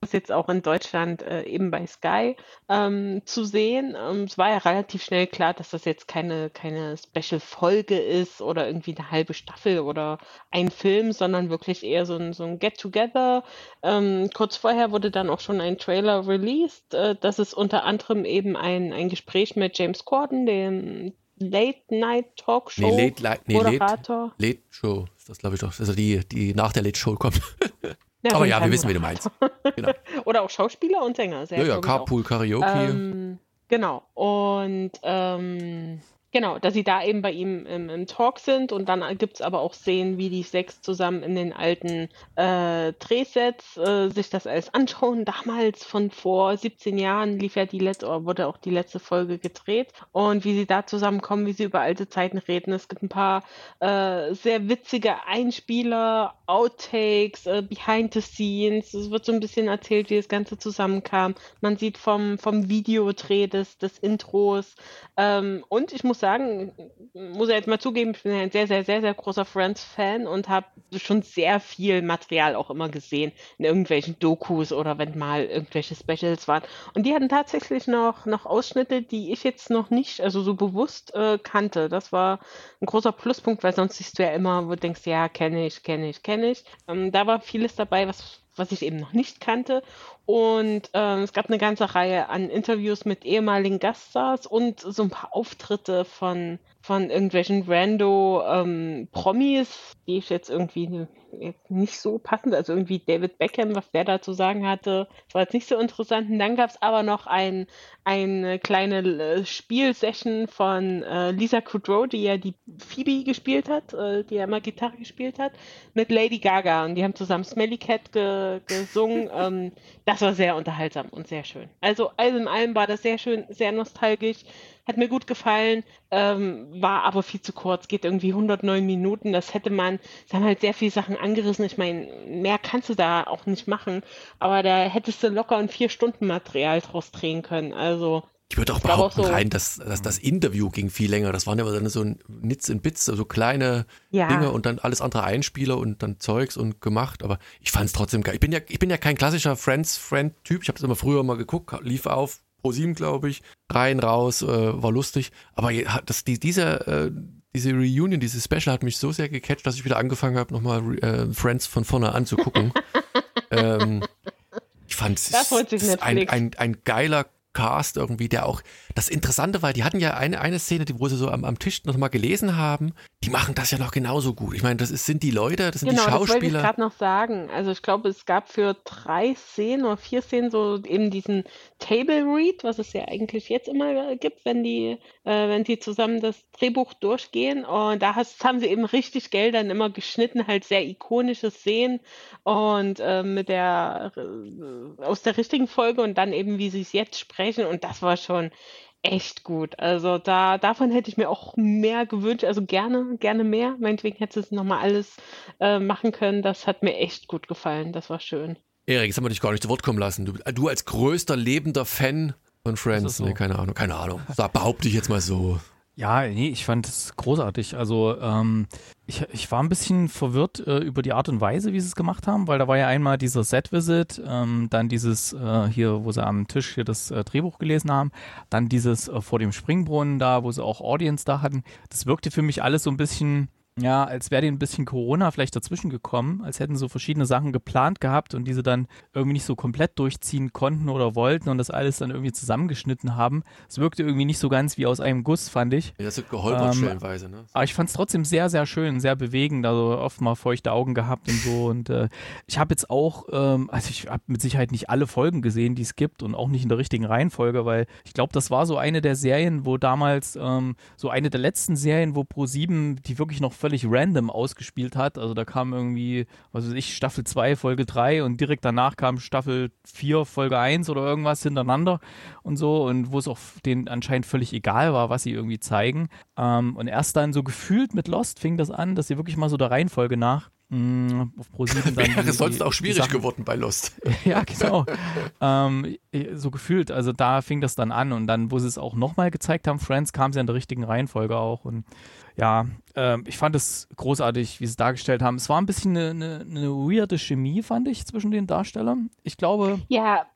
ist jetzt auch in Deutschland äh, eben bei Sky ähm, zu sehen. Ähm, es war ja relativ schnell klar, dass das jetzt keine, keine Special-Folge ist oder irgendwie eine halbe Staffel oder ein Film, sondern wirklich eher so ein, so ein Get-Together. Ähm, kurz vorher wurde dann auch schon ein Trailer released. Äh, das ist unter anderem eben ein, ein Gespräch mit James Corden, dem Late-Night-Talkshow. Nee, Late, Late, nee, Moderator. Late, Late Show ist das, glaube ich, doch. Also die, die nach der Late Show kommt. Ja, Aber ja, wir wissen, wie du meinst. Genau. Oder auch Schauspieler und Sänger. Sehr Ja, ja, auch. Carpool Karaoke. Ähm, genau. Und ähm, genau, dass sie da eben bei ihm im, im Talk sind und dann gibt es aber auch Szenen, wie die sechs zusammen in den alten äh, Drehsets äh, sich das alles anschauen. Damals von vor 17 Jahren lief ja die letzte, wurde auch die letzte Folge gedreht und wie sie da zusammenkommen, wie sie über alte Zeiten reden. Es gibt ein paar äh, sehr witzige Einspieler, Outtakes, äh, Behind the Scenes. Es wird so ein bisschen erzählt, wie das Ganze zusammenkam. Man sieht vom, vom Videodreh des, des Intros. Ähm, und ich muss sagen, muss ja jetzt mal zugeben, ich bin ein sehr, sehr, sehr, sehr großer Friends-Fan und habe schon sehr viel Material auch immer gesehen in irgendwelchen Dokus oder wenn mal irgendwelche Specials waren. Und die hatten tatsächlich noch, noch Ausschnitte, die ich jetzt noch nicht, also so bewusst äh, kannte. Das war ein großer Pluspunkt, weil sonst siehst du ja immer, wo du denkst, ja, kenne ich, kenne ich, kenne ich. Ähm, da war vieles dabei, was, was ich eben noch nicht kannte. Und ähm, es gab eine ganze Reihe an Interviews mit ehemaligen Gaststars und so ein paar Auftritte von, von irgendwelchen Rando-Promis, die ich jetzt irgendwie jetzt nicht so passend, also irgendwie David Beckham, was der da zu sagen hatte, das war jetzt nicht so interessant. Und dann gab es aber noch ein, eine kleine äh, Spielsession von äh, Lisa Kudrow, die ja die Phoebe gespielt hat, äh, die ja immer Gitarre gespielt hat, mit Lady Gaga. Und die haben zusammen Smelly Cat ge gesungen. ähm, das war sehr unterhaltsam und sehr schön. Also alles in allem war das sehr schön, sehr nostalgisch. Hat mir gut gefallen, ähm, war aber viel zu kurz, geht irgendwie 109 Minuten. Das hätte man, sie haben halt sehr viele Sachen angerissen. Ich meine, mehr kannst du da auch nicht machen, aber da hättest du locker ein vier Stunden Material draus drehen können. Also Ich würde auch glaub auch behaupten, so- rein, dass, dass das Interview ging viel länger. Das waren ja dann so ein Nits und Bits, so kleine Ja. Dinge und dann alles andere Einspieler und dann Zeugs und gemacht. Aber ich fand es trotzdem geil. Ich bin ja, ich bin ja kein klassischer Friends-Friend-Typ. Ich habe das immer früher mal geguckt, lief auf Pro 7, glaube ich. Rein, raus, äh, war lustig. Aber das, die, diese, äh, diese Reunion, dieses Special hat mich so sehr gecatcht, dass ich wieder angefangen habe, nochmal äh, Friends von vorne anzugucken. ähm, ich fand es ein, ein, ein geiler Cast irgendwie, der auch, das Interessante war, die hatten ja eine, eine Szene, die, wo sie so am, am Tisch noch mal gelesen haben, die machen das ja noch genauso gut. Ich meine, das ist, sind die Leute, das sind Genau, die das wollte ich Schauspieler. gerade noch sagen. Also ich glaube, es gab für drei Szenen oder vier Szenen so eben diesen Table Read, was es ja eigentlich jetzt immer äh, gibt, wenn die, äh, wenn die zusammen das Drehbuch durchgehen. Und da hast, haben sie eben richtig Geld dann immer geschnitten, halt sehr ikonische Szenen und äh, mit der äh, aus der richtigen Folge und dann eben, wie sie es jetzt sprechen. Und das war schon echt gut. Also da, davon hätte ich mir auch mehr gewünscht. Also gerne, gerne mehr. Meinetwegen hätte es nochmal alles äh, machen können. Das hat mir echt gut gefallen. Das war schön. Erik, jetzt haben wir dich gar nicht zu Wort kommen lassen. Du, du als größter lebender Fan von Friends, so? nee, keine Ahnung, keine Ahnung. Sag, behaupte ich jetzt mal so. Ja, nee, ich fand es großartig. Also ähm, ich, ich war ein bisschen verwirrt äh, über die Art und Weise, wie sie es gemacht haben, weil da war ja einmal dieser Set-Visit, ähm, dann dieses äh, hier, wo sie am Tisch hier das äh, Drehbuch gelesen haben, dann dieses äh, vor dem Springbrunnen da, wo sie auch Audience da hatten. Das wirkte für mich alles so ein bisschen, ja, als wäre denen ein bisschen Corona vielleicht dazwischen gekommen, als hätten so verschiedene Sachen geplant gehabt und diese dann irgendwie nicht so komplett durchziehen konnten oder wollten und das alles dann irgendwie zusammengeschnitten haben. Es wirkte irgendwie nicht so ganz wie aus einem Guss, fand ich. Das ist geholpert Ähm, stellenweise, ne? Aber ich fand es trotzdem sehr, sehr schön, sehr bewegend, also oft mal feuchte Augen gehabt und so. Und äh, ich habe jetzt auch, ähm, also ich habe mit Sicherheit nicht alle Folgen gesehen, die es gibt und auch nicht in der richtigen Reihenfolge, weil ich glaube, das war so eine der Serien, wo damals, ähm, so eine der letzten Serien, wo Pro7 die wirklich noch völlig random ausgespielt hat. Also da kam irgendwie, was weiß ich, Staffel 2, Folge 3 und direkt danach kam Staffel 4, Folge 1 oder irgendwas hintereinander und so und wo es auch denen anscheinend völlig egal war, was sie irgendwie zeigen. Ähm, und erst dann so gefühlt mit Lost fing das an, dass sie wirklich mal so der Reihenfolge nach mh, auf ProSieben dann Wäre die- sonst auch schwierig Sachen- geworden bei Lost. ja, genau. ähm, so gefühlt, also da fing das dann an und dann, wo sie es auch nochmal gezeigt haben, Friends, kam sie in der richtigen Reihenfolge auch und ja, ähm, ich fand es großartig, wie sie es dargestellt haben. Es war ein bisschen eine, eine, eine weirde Chemie, fand ich, zwischen den Darstellern. Ich glaube, Ja,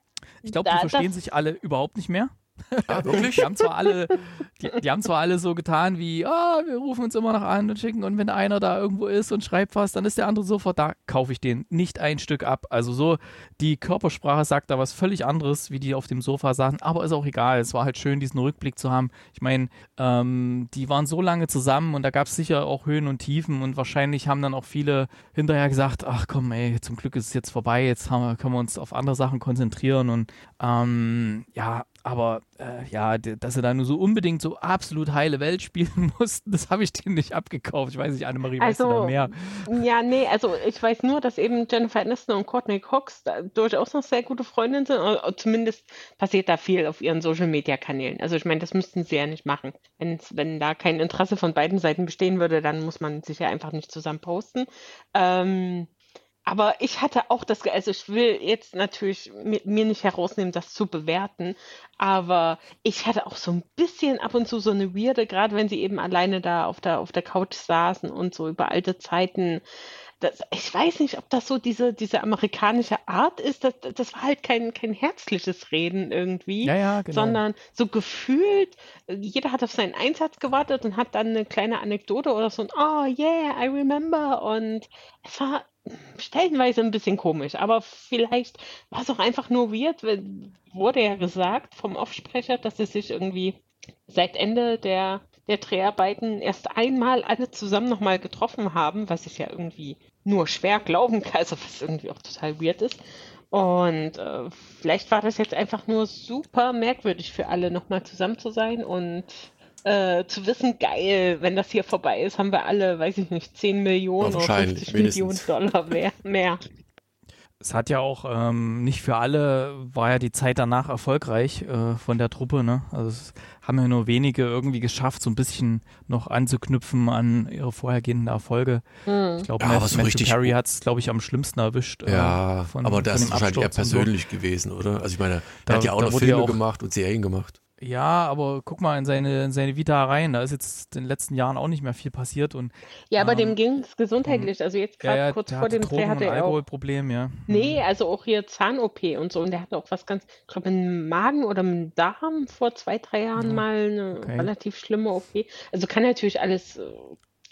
ich glaube, Da- die verstehen sich alle überhaupt nicht mehr. Ah, wirklich? Die haben zwar alle, die, die haben zwar alle so getan wie, ah, wir rufen uns immer noch an und schicken und wenn einer da irgendwo ist und schreibt was, dann ist der andere sofort da, kaufe ich den nicht ein Stück ab. Also so, die Körpersprache sagt da was völlig anderes, wie die auf dem Sofa saßen, aber ist auch egal. Es war halt schön, diesen Rückblick zu haben. Ich meine, ähm, die waren so lange zusammen und da gab es sicher auch Höhen und Tiefen und wahrscheinlich haben dann auch viele hinterher gesagt, ach komm, ey, zum Glück ist es jetzt vorbei, jetzt haben wir, können wir uns auf andere Sachen konzentrieren und ähm, ja, aber äh, ja, dass sie da nur so unbedingt so absolut heile Welt spielen mussten, das habe ich denen nicht abgekauft. Ich weiß nicht, Annemarie, weißt Also, du da mehr? Ja, nee, also ich weiß nur, dass eben Jennifer Aniston und Courtney Cox da durchaus noch sehr gute Freundinnen sind. Oder zumindest passiert da viel auf ihren Social-Media-Kanälen. Also ich meine, das müssten sie ja nicht machen. Wenn's, wenn da kein Interesse von beiden Seiten bestehen würde, dann muss man sich ja einfach nicht zusammen posten. Ähm, aber ich hatte auch das, also ich will jetzt natürlich mi- mir nicht herausnehmen, das zu bewerten, aber ich hatte auch so ein bisschen ab und zu so eine Weirde, gerade wenn sie eben alleine da auf der, auf der Couch saßen und so über alte Zeiten. Das, ich weiß nicht, ob das so diese, diese amerikanische Art ist. Das, das war halt kein, kein herzliches Reden irgendwie Ja, ja, genau. sondern so gefühlt, jeder hat auf seinen Einsatz gewartet und hat dann eine kleine Anekdote oder so ein Oh yeah, I remember und es war stellenweise ein bisschen komisch, aber vielleicht war es auch einfach nur weird, wurde ja gesagt vom Offsprecher, dass sie sich irgendwie seit Ende der, der Dreharbeiten erst einmal alle zusammen nochmal getroffen haben, was ich ja irgendwie nur schwer glauben kann, also was irgendwie auch total weird ist. Und äh, vielleicht war das jetzt einfach nur super merkwürdig für alle, nochmal zusammen zu sein und äh, zu wissen, geil, wenn das hier vorbei ist, haben wir alle, weiß ich nicht, 10 Millionen oder wahrscheinlich, 50 Millionen Dollar mehr. mehr. Es hat ja auch ähm, nicht für alle war ja die Zeit danach erfolgreich äh, von der Truppe, ne? Also es haben ja nur wenige irgendwie geschafft, so ein bisschen noch anzuknüpfen an ihre vorhergehenden Erfolge. Hm. Ich glaube, Ja, Matthew, so Matthew richtig- Perry hat es, glaube ich, am schlimmsten erwischt. äh, Ja, von- aber von das dem ist wahrscheinlich eher und so. persönlich gewesen, oder? Also ich meine, Da- er hat ja auch noch Filme ja auch- gemacht und Serien gemacht. Ja, aber guck mal in seine, in seine Vita rein. Da ist jetzt in den letzten Jahren auch nicht mehr viel passiert und Ja, aber Ähm, dem ging es gesundheitlich. Also jetzt ja, gerade ja, kurz der vor dem Dreh hatte er auch. Alkoholproblem, ja. Nee, also auch hier Zahn-OP und so. Und der hatte auch was ganz, ich glaube, im Magen oder im Darm vor zwei, drei Jahren Ja, mal eine okay. relativ schlimme OP. Also kann natürlich alles äh,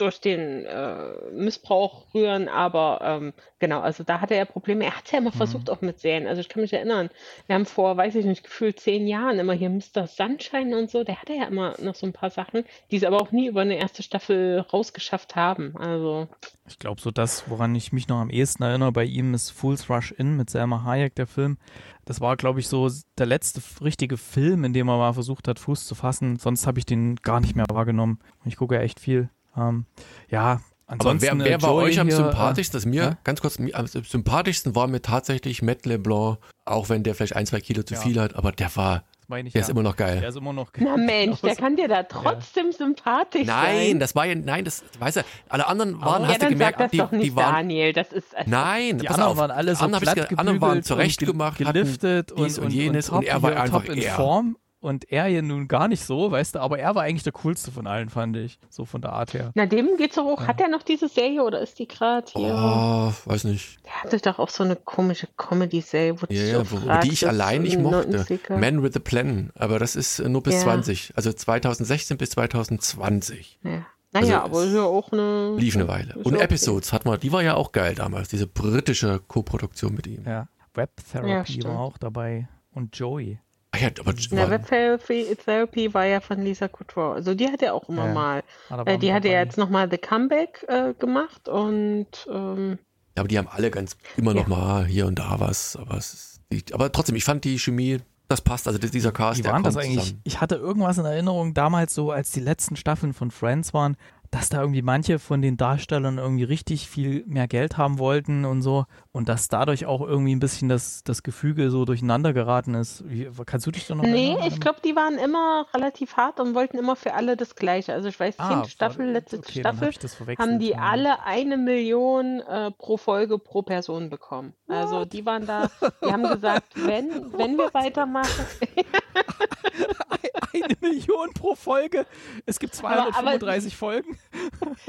durch den äh, Missbrauch rühren, aber ähm, genau, also da hatte er Probleme. Er hat ja immer Mhm. versucht, auch mit Serien. Also ich kann mich erinnern, wir haben vor, weiß ich nicht, gefühlt zehn Jahren immer hier Mr. Sunshine und so. Der hatte ja immer noch so ein paar Sachen, die es aber auch nie über eine erste Staffel rausgeschafft haben. Also. Ich glaube, so das, woran ich mich noch am ehesten erinnere bei ihm, ist Fool's Rush In mit Selma Hayek, der Film. Das war, glaube ich, so der letzte richtige Film, in dem er mal versucht hat, Fuß zu fassen. Sonst habe ich den gar nicht mehr wahrgenommen. Ich gucke ja echt viel. Ähm, ja, Aber ansonsten. wer, wer äh, war Joey euch am hier, sympathischsten? Das mir, hä? ganz kurz, am sympathischsten war mir tatsächlich Matt LeBlanc, auch wenn der vielleicht ein, zwei Kilo zu Ja. viel hat, aber der war, Äh, ich, der ja. ist immer noch geil. Der ist immer noch. Na Mensch, der kann dir da trotzdem sympathisch Nein, sein. das war ja, nein, das, weißt du, alle anderen waren, ja, hast du dann gemerkt, sag das die, doch nicht, die waren, Daniel. Das ist also, nein, Die pass anderen auf, waren alle so anderen, hab ich glatt ge- anderen waren gebügelt zurechtgemacht, geliftet und, dies und und, jenes und, und er war einfach top in. Form. Und er hier nun gar nicht so, weißt du, aber er war eigentlich der coolste von allen, fand ich. So von der Art her. na, dem geht's doch auch. Hat er noch diese Serie oder ist die gerade hier? Oh, weiß nicht. Der hatte doch auch so eine komische Comedy-Serie, wo du Ja, ja, auch wo, die ich allein nicht mochte. Man with a Plan. Aber das ist äh, nur bis Ja. 20. Also 2016 bis 2020. Ja. Naja, Also aber ist ja auch eine. Lief eine Weile. Und okay. Episodes hat man, die war ja auch geil damals, diese britische Co-Produktion mit ihm. Ja. Web Ja, Therapy stimmt. war auch dabei. Und Joey. Ach ja, aber Na, Web Therapy, Therapy war ja von Lisa Kudrow. Also die hat er auch immer Ja, mal. Da Äh, die hat ja jetzt nochmal The Comeback äh, gemacht und ähm, aber die haben alle ganz immer noch Ja. mal hier und da was. Aber, es ist, aber trotzdem, ich fand die Chemie, das passt. Also dieser Cast, Wie der waren kommt das eigentlich? zusammen. Ich hatte irgendwas in Erinnerung damals so, als die letzten Staffeln von Friends waren, dass da irgendwie manche von den Darstellern irgendwie richtig viel mehr Geld haben wollten und so und dass dadurch auch irgendwie ein bisschen das, das Gefüge so durcheinander geraten ist. Wie, kannst du dich da noch Nee, erinnern? ich glaube, die waren immer relativ hart und wollten immer für alle das Gleiche. Also ich weiß, Ah, zehnte Staffel, war- letzte okay, hab Staffel, verwechselt. haben die Ja. alle eine Million äh, pro Folge pro Person bekommen. Also die waren da, die haben gesagt, wenn, wenn wir weitermachen, Eine Million pro Folge. Es gibt Aber- aber- 235 Folgen.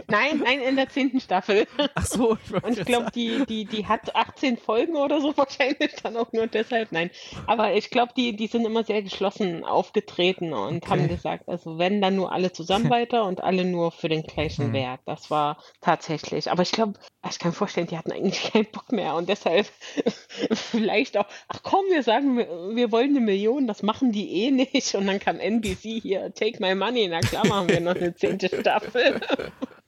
Nein, nein, in der zehnten Staffel. Ach so. Und ich glaube, die, die, die hat 18 Folgen oder so wahrscheinlich dann auch nur deshalb. Nein. Aber ich glaube, die, die sind immer sehr geschlossen aufgetreten und okay. haben gesagt, also wenn dann nur alle zusammen weiter und alle nur für den gleichen hm. Wert. Das war tatsächlich. Aber ich glaube, ich kann mir vorstellen, die hatten eigentlich keinen Bock mehr und deshalb vielleicht auch, ach komm, wir sagen, wir wollen eine Million, das machen die eh nicht. Und dann kam NBC hier, take my money. Na klar machen wir noch eine zehnte Staffel.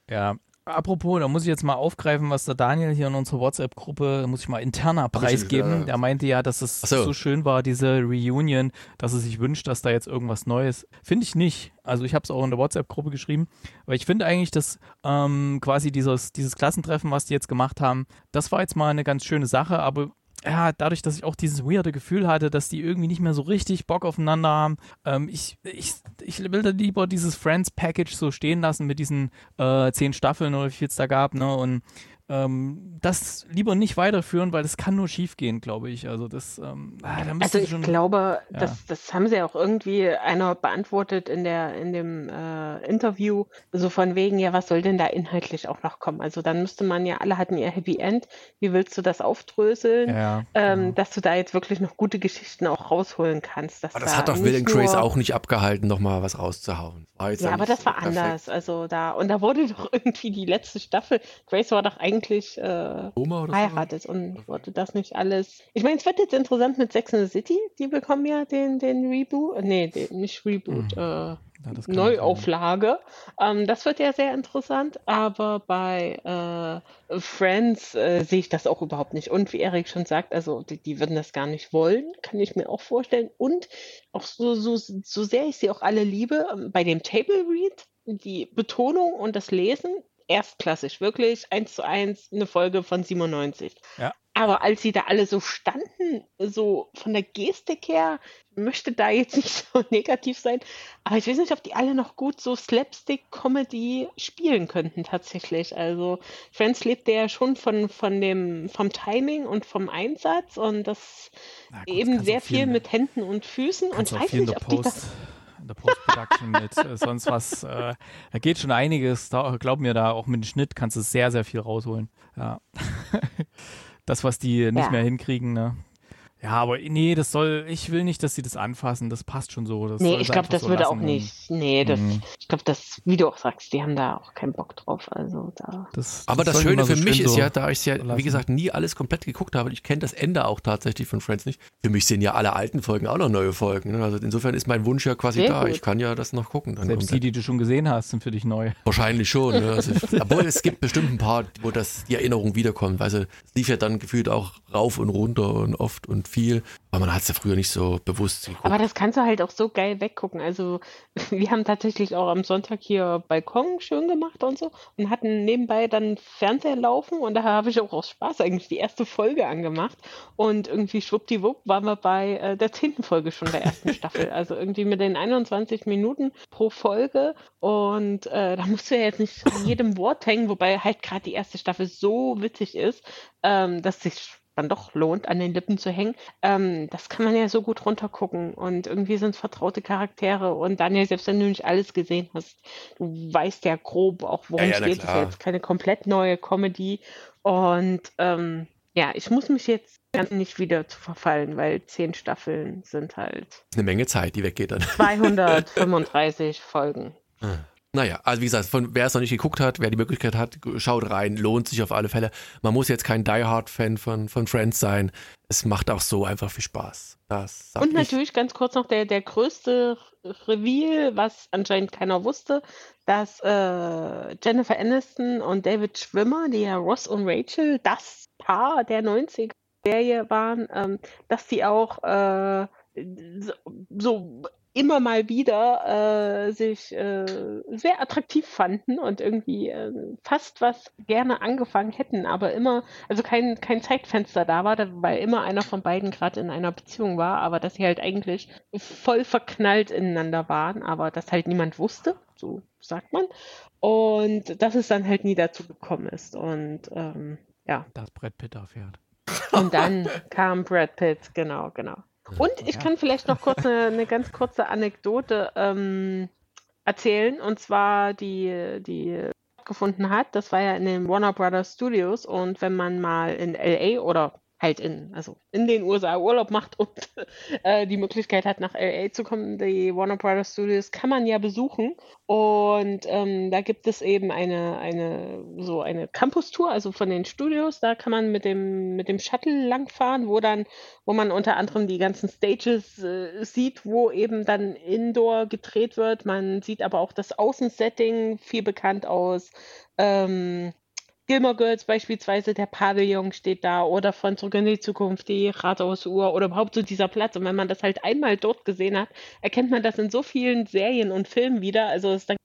Ja, Apropos, da muss ich jetzt mal aufgreifen, was der Daniel hier in unserer WhatsApp-Gruppe, muss ich mal interner Preis geben. Der meinte ja, dass es so. so. schön war, diese Reunion, dass er sich wünscht, dass da jetzt irgendwas Neues. Finde ich nicht. Also ich habe es auch in der WhatsApp-Gruppe geschrieben, weil ich finde eigentlich, dass ähm, quasi dieses, dieses Klassentreffen, was die jetzt gemacht haben, das war jetzt mal eine ganz schöne Sache, aber ja, dadurch, dass ich auch dieses weirde Gefühl hatte, dass die irgendwie nicht mehr so richtig Bock aufeinander haben, ähm, ich, ich, ich will da lieber dieses Friends-Package so stehen lassen mit diesen äh, zehn Staffeln oder wie viel es da gab, ne? Und ähm, das lieber nicht weiterführen, weil das kann nur schief gehen, glaube ich. Also das, ähm, ah, da Also ich schon, glaube, ja. das, das haben sie auch irgendwie einer beantwortet in der in dem äh, Interview, so von wegen, ja, was soll denn da inhaltlich auch noch kommen? Also dann müsste man ja, alle hatten ihr Happy End, wie willst du das aufdröseln, ja, ähm, genau. dass du da jetzt wirklich noch gute Geschichten auch rausholen kannst. aber das da hat doch Will and Grace auch nicht abgehalten, nochmal was rauszuhauen. ja, aber das war perfekt. anders. Also da, und da wurde doch irgendwie die letzte Staffel, Grace war doch eigentlich eigentlich äh, heiratet so? und wollte das nicht alles. Ich meine, es wird jetzt interessant mit Sex in the City. Die bekommen ja den, den Reboot. Äh, nee, den, nicht Reboot. Mhm. Äh, ja, Neuauflage. Ähm, das wird ja sehr interessant, aber bei äh, Friends äh, sehe ich das auch überhaupt nicht. Und wie Erik schon sagt, also die, die, würden das gar nicht wollen, kann ich mir auch vorstellen. Und auch so, so, so sehr ich sie auch alle liebe, ähm, bei dem Table Read, die Betonung und das Lesen erstklassig, wirklich eins zu eins eine Folge von 97. Ja. Aber als sie da alle so standen, so von der Gestik her, möchte da jetzt nicht so negativ sein, aber ich weiß nicht, ob die alle noch gut so Slapstick-Comedy spielen könnten tatsächlich. Also Friends lebt ja schon von, von dem, vom Timing und vom Einsatz und das gut, eben sehr viel, viel mit Händen und Füßen und weiß nicht, ob die das in der Post-Production mit äh, sonst was. Äh, da geht schon einiges. Da, glaub mir, da auch mit dem Schnitt kannst du sehr, sehr viel rausholen. Ja. das, was die nicht ja. mehr hinkriegen, ne? Ja, aber nee, das soll, ich will nicht, dass sie das anfassen, das passt schon so. Das nee, ich glaube, das so würde auch nicht. Nee, das, mhm. ich glaube, das, wie du auch sagst, die haben da auch keinen Bock drauf. Also da. Das, aber das, das Schöne für so mich ist ja, da ich es ja, lassen. wie gesagt, nie alles komplett geguckt habe, ich kenne das Ende auch tatsächlich von Friends nicht. Für mich sind ja alle alten Folgen auch noch neue Folgen. Ne? Also insofern ist mein Wunsch ja quasi Sehr da. Gut. Ich kann ja das noch gucken. Selbst die, die du schon gesehen hast, sind für dich neu. Wahrscheinlich schon. Ne? Also, obwohl es gibt bestimmt ein paar, wo das die Erinnerung wiederkommt. Weil es lief ja dann gefühlt auch rauf und runter und oft und viel. Aber man hat es ja früher nicht so bewusst geguckt. Aber das kannst du halt auch so geil weggucken. Also wir haben tatsächlich auch am Sonntag hier Balkon schön gemacht und so und hatten nebenbei dann Fernseher laufen und da habe ich auch aus Spaß eigentlich die erste Folge angemacht und irgendwie schwuppdiwupp waren wir bei äh, der zehnten Folge schon der ersten Staffel. Also irgendwie mit den 21 Minuten pro Folge und äh, da musst du ja jetzt nicht jedem Wort hängen, wobei halt gerade die erste Staffel so witzig ist, ähm, dass sich dann doch lohnt, an den Lippen zu hängen. Ähm, das kann man ja so gut runtergucken und irgendwie sind es vertraute Charaktere und Daniel, selbst wenn du nicht alles gesehen hast, du weißt ja grob auch, worum ja, ja, es geht. Es ist jetzt keine komplett neue Comedy und ähm, ja, ich muss mich jetzt nicht wieder zu verfallen, weil zehn Staffeln sind halt eine Menge Zeit, die weggeht dann. 235 Folgen. Ah. Naja, also wie gesagt, von, wer es noch nicht geguckt hat, wer die Möglichkeit hat, schaut rein, lohnt sich auf alle Fälle. Man muss jetzt kein Die Hard-Fan von, von Friends sein. Es macht auch so einfach viel Spaß. Und natürlich ganz kurz noch der, der größte Reveal, was anscheinend keiner wusste, dass äh, Jennifer Aniston und David Schwimmer, die ja Ross und Rachel, das Paar der 90er-Serie waren, ähm, dass die auch äh, so, so immer mal wieder äh, sich äh, sehr attraktiv fanden und irgendwie äh, fast was gerne angefangen hätten, aber immer, also kein, kein Zeitfenster da war, weil immer einer von beiden gerade in einer Beziehung war, aber dass sie halt eigentlich voll verknallt ineinander waren, aber das halt niemand wusste, so sagt man. Und dass es dann halt nie dazu gekommen ist. Und ähm, ja. Das Brett Pitt erfährt. Und dann kam Brad Pitt, genau, genau. Und ich kann vielleicht noch kurz eine, eine ganz kurze Anekdote ähm, erzählen. Und zwar die, die stattgefunden hat. Das war ja in den Warner Brothers Studios und wenn man mal in LA oder halt in, also in den USA Urlaub macht und äh, die Möglichkeit hat, nach LA zu kommen, die Warner Brothers Studios kann man ja besuchen. Und ähm, da gibt es eben eine, eine, so eine Campus-Tour, also von den Studios. Da kann man mit dem, mit dem Shuttle langfahren, wo dann, wo man unter anderem die ganzen Stages äh, sieht, wo eben dann Indoor gedreht wird. Man sieht aber auch das Außensetting, viel bekannt aus ähm, Gilmore Girls beispielsweise, der Pavillon steht da oder von Zurück in die Zukunft, die Rathausuhr oder überhaupt so dieser Platz. Und wenn man das halt einmal dort gesehen hat, erkennt man das in so vielen Serien und Filmen wieder. Also es ist dann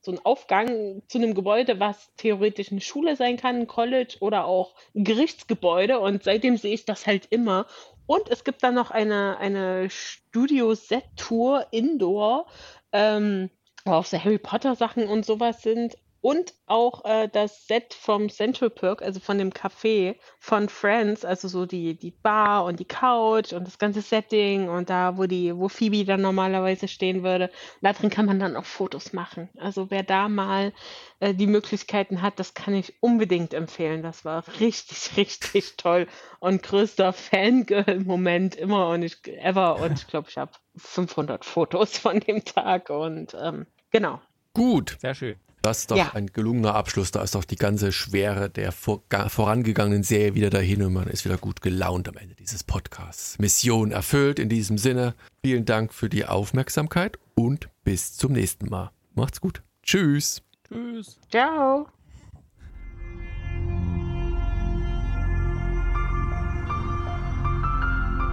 so ein Aufgang zu einem Gebäude, was theoretisch eine Schule sein kann, ein College oder auch ein Gerichtsgebäude. Und seitdem sehe ich das halt immer. Und es gibt dann noch eine, eine Studio-Set-Tour Indoor, ähm, wo auch so Harry Potter Sachen und sowas sind. Und auch äh, das Set vom Central Perk, also von dem Café von Friends, also so die, die Bar und die Couch und das ganze Setting und da, wo die, wo Phoebe dann normalerweise stehen würde. Und da drin kann man dann auch Fotos machen. Also wer da mal äh, die Möglichkeiten hat, das kann ich unbedingt empfehlen. Das war richtig, richtig toll und größter Fangirl-Moment immer und ich ever und ich glaube, ich habe 500 Fotos von dem Tag und ähm, genau. Gut. Sehr schön. Das ist doch ja. ein gelungener Abschluss. Da ist doch die ganze Schwere der vor, vorangegangenen Serie wieder dahin und man ist wieder gut gelaunt am Ende dieses Podcasts. Mission erfüllt in diesem Sinne. Vielen Dank für die Aufmerksamkeit und bis zum nächsten Mal. Macht's gut. Tschüss. Tschüss. Ciao.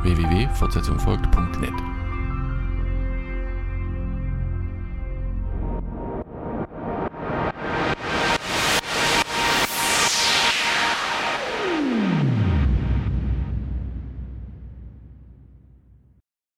www.fortsetzungfolgt.net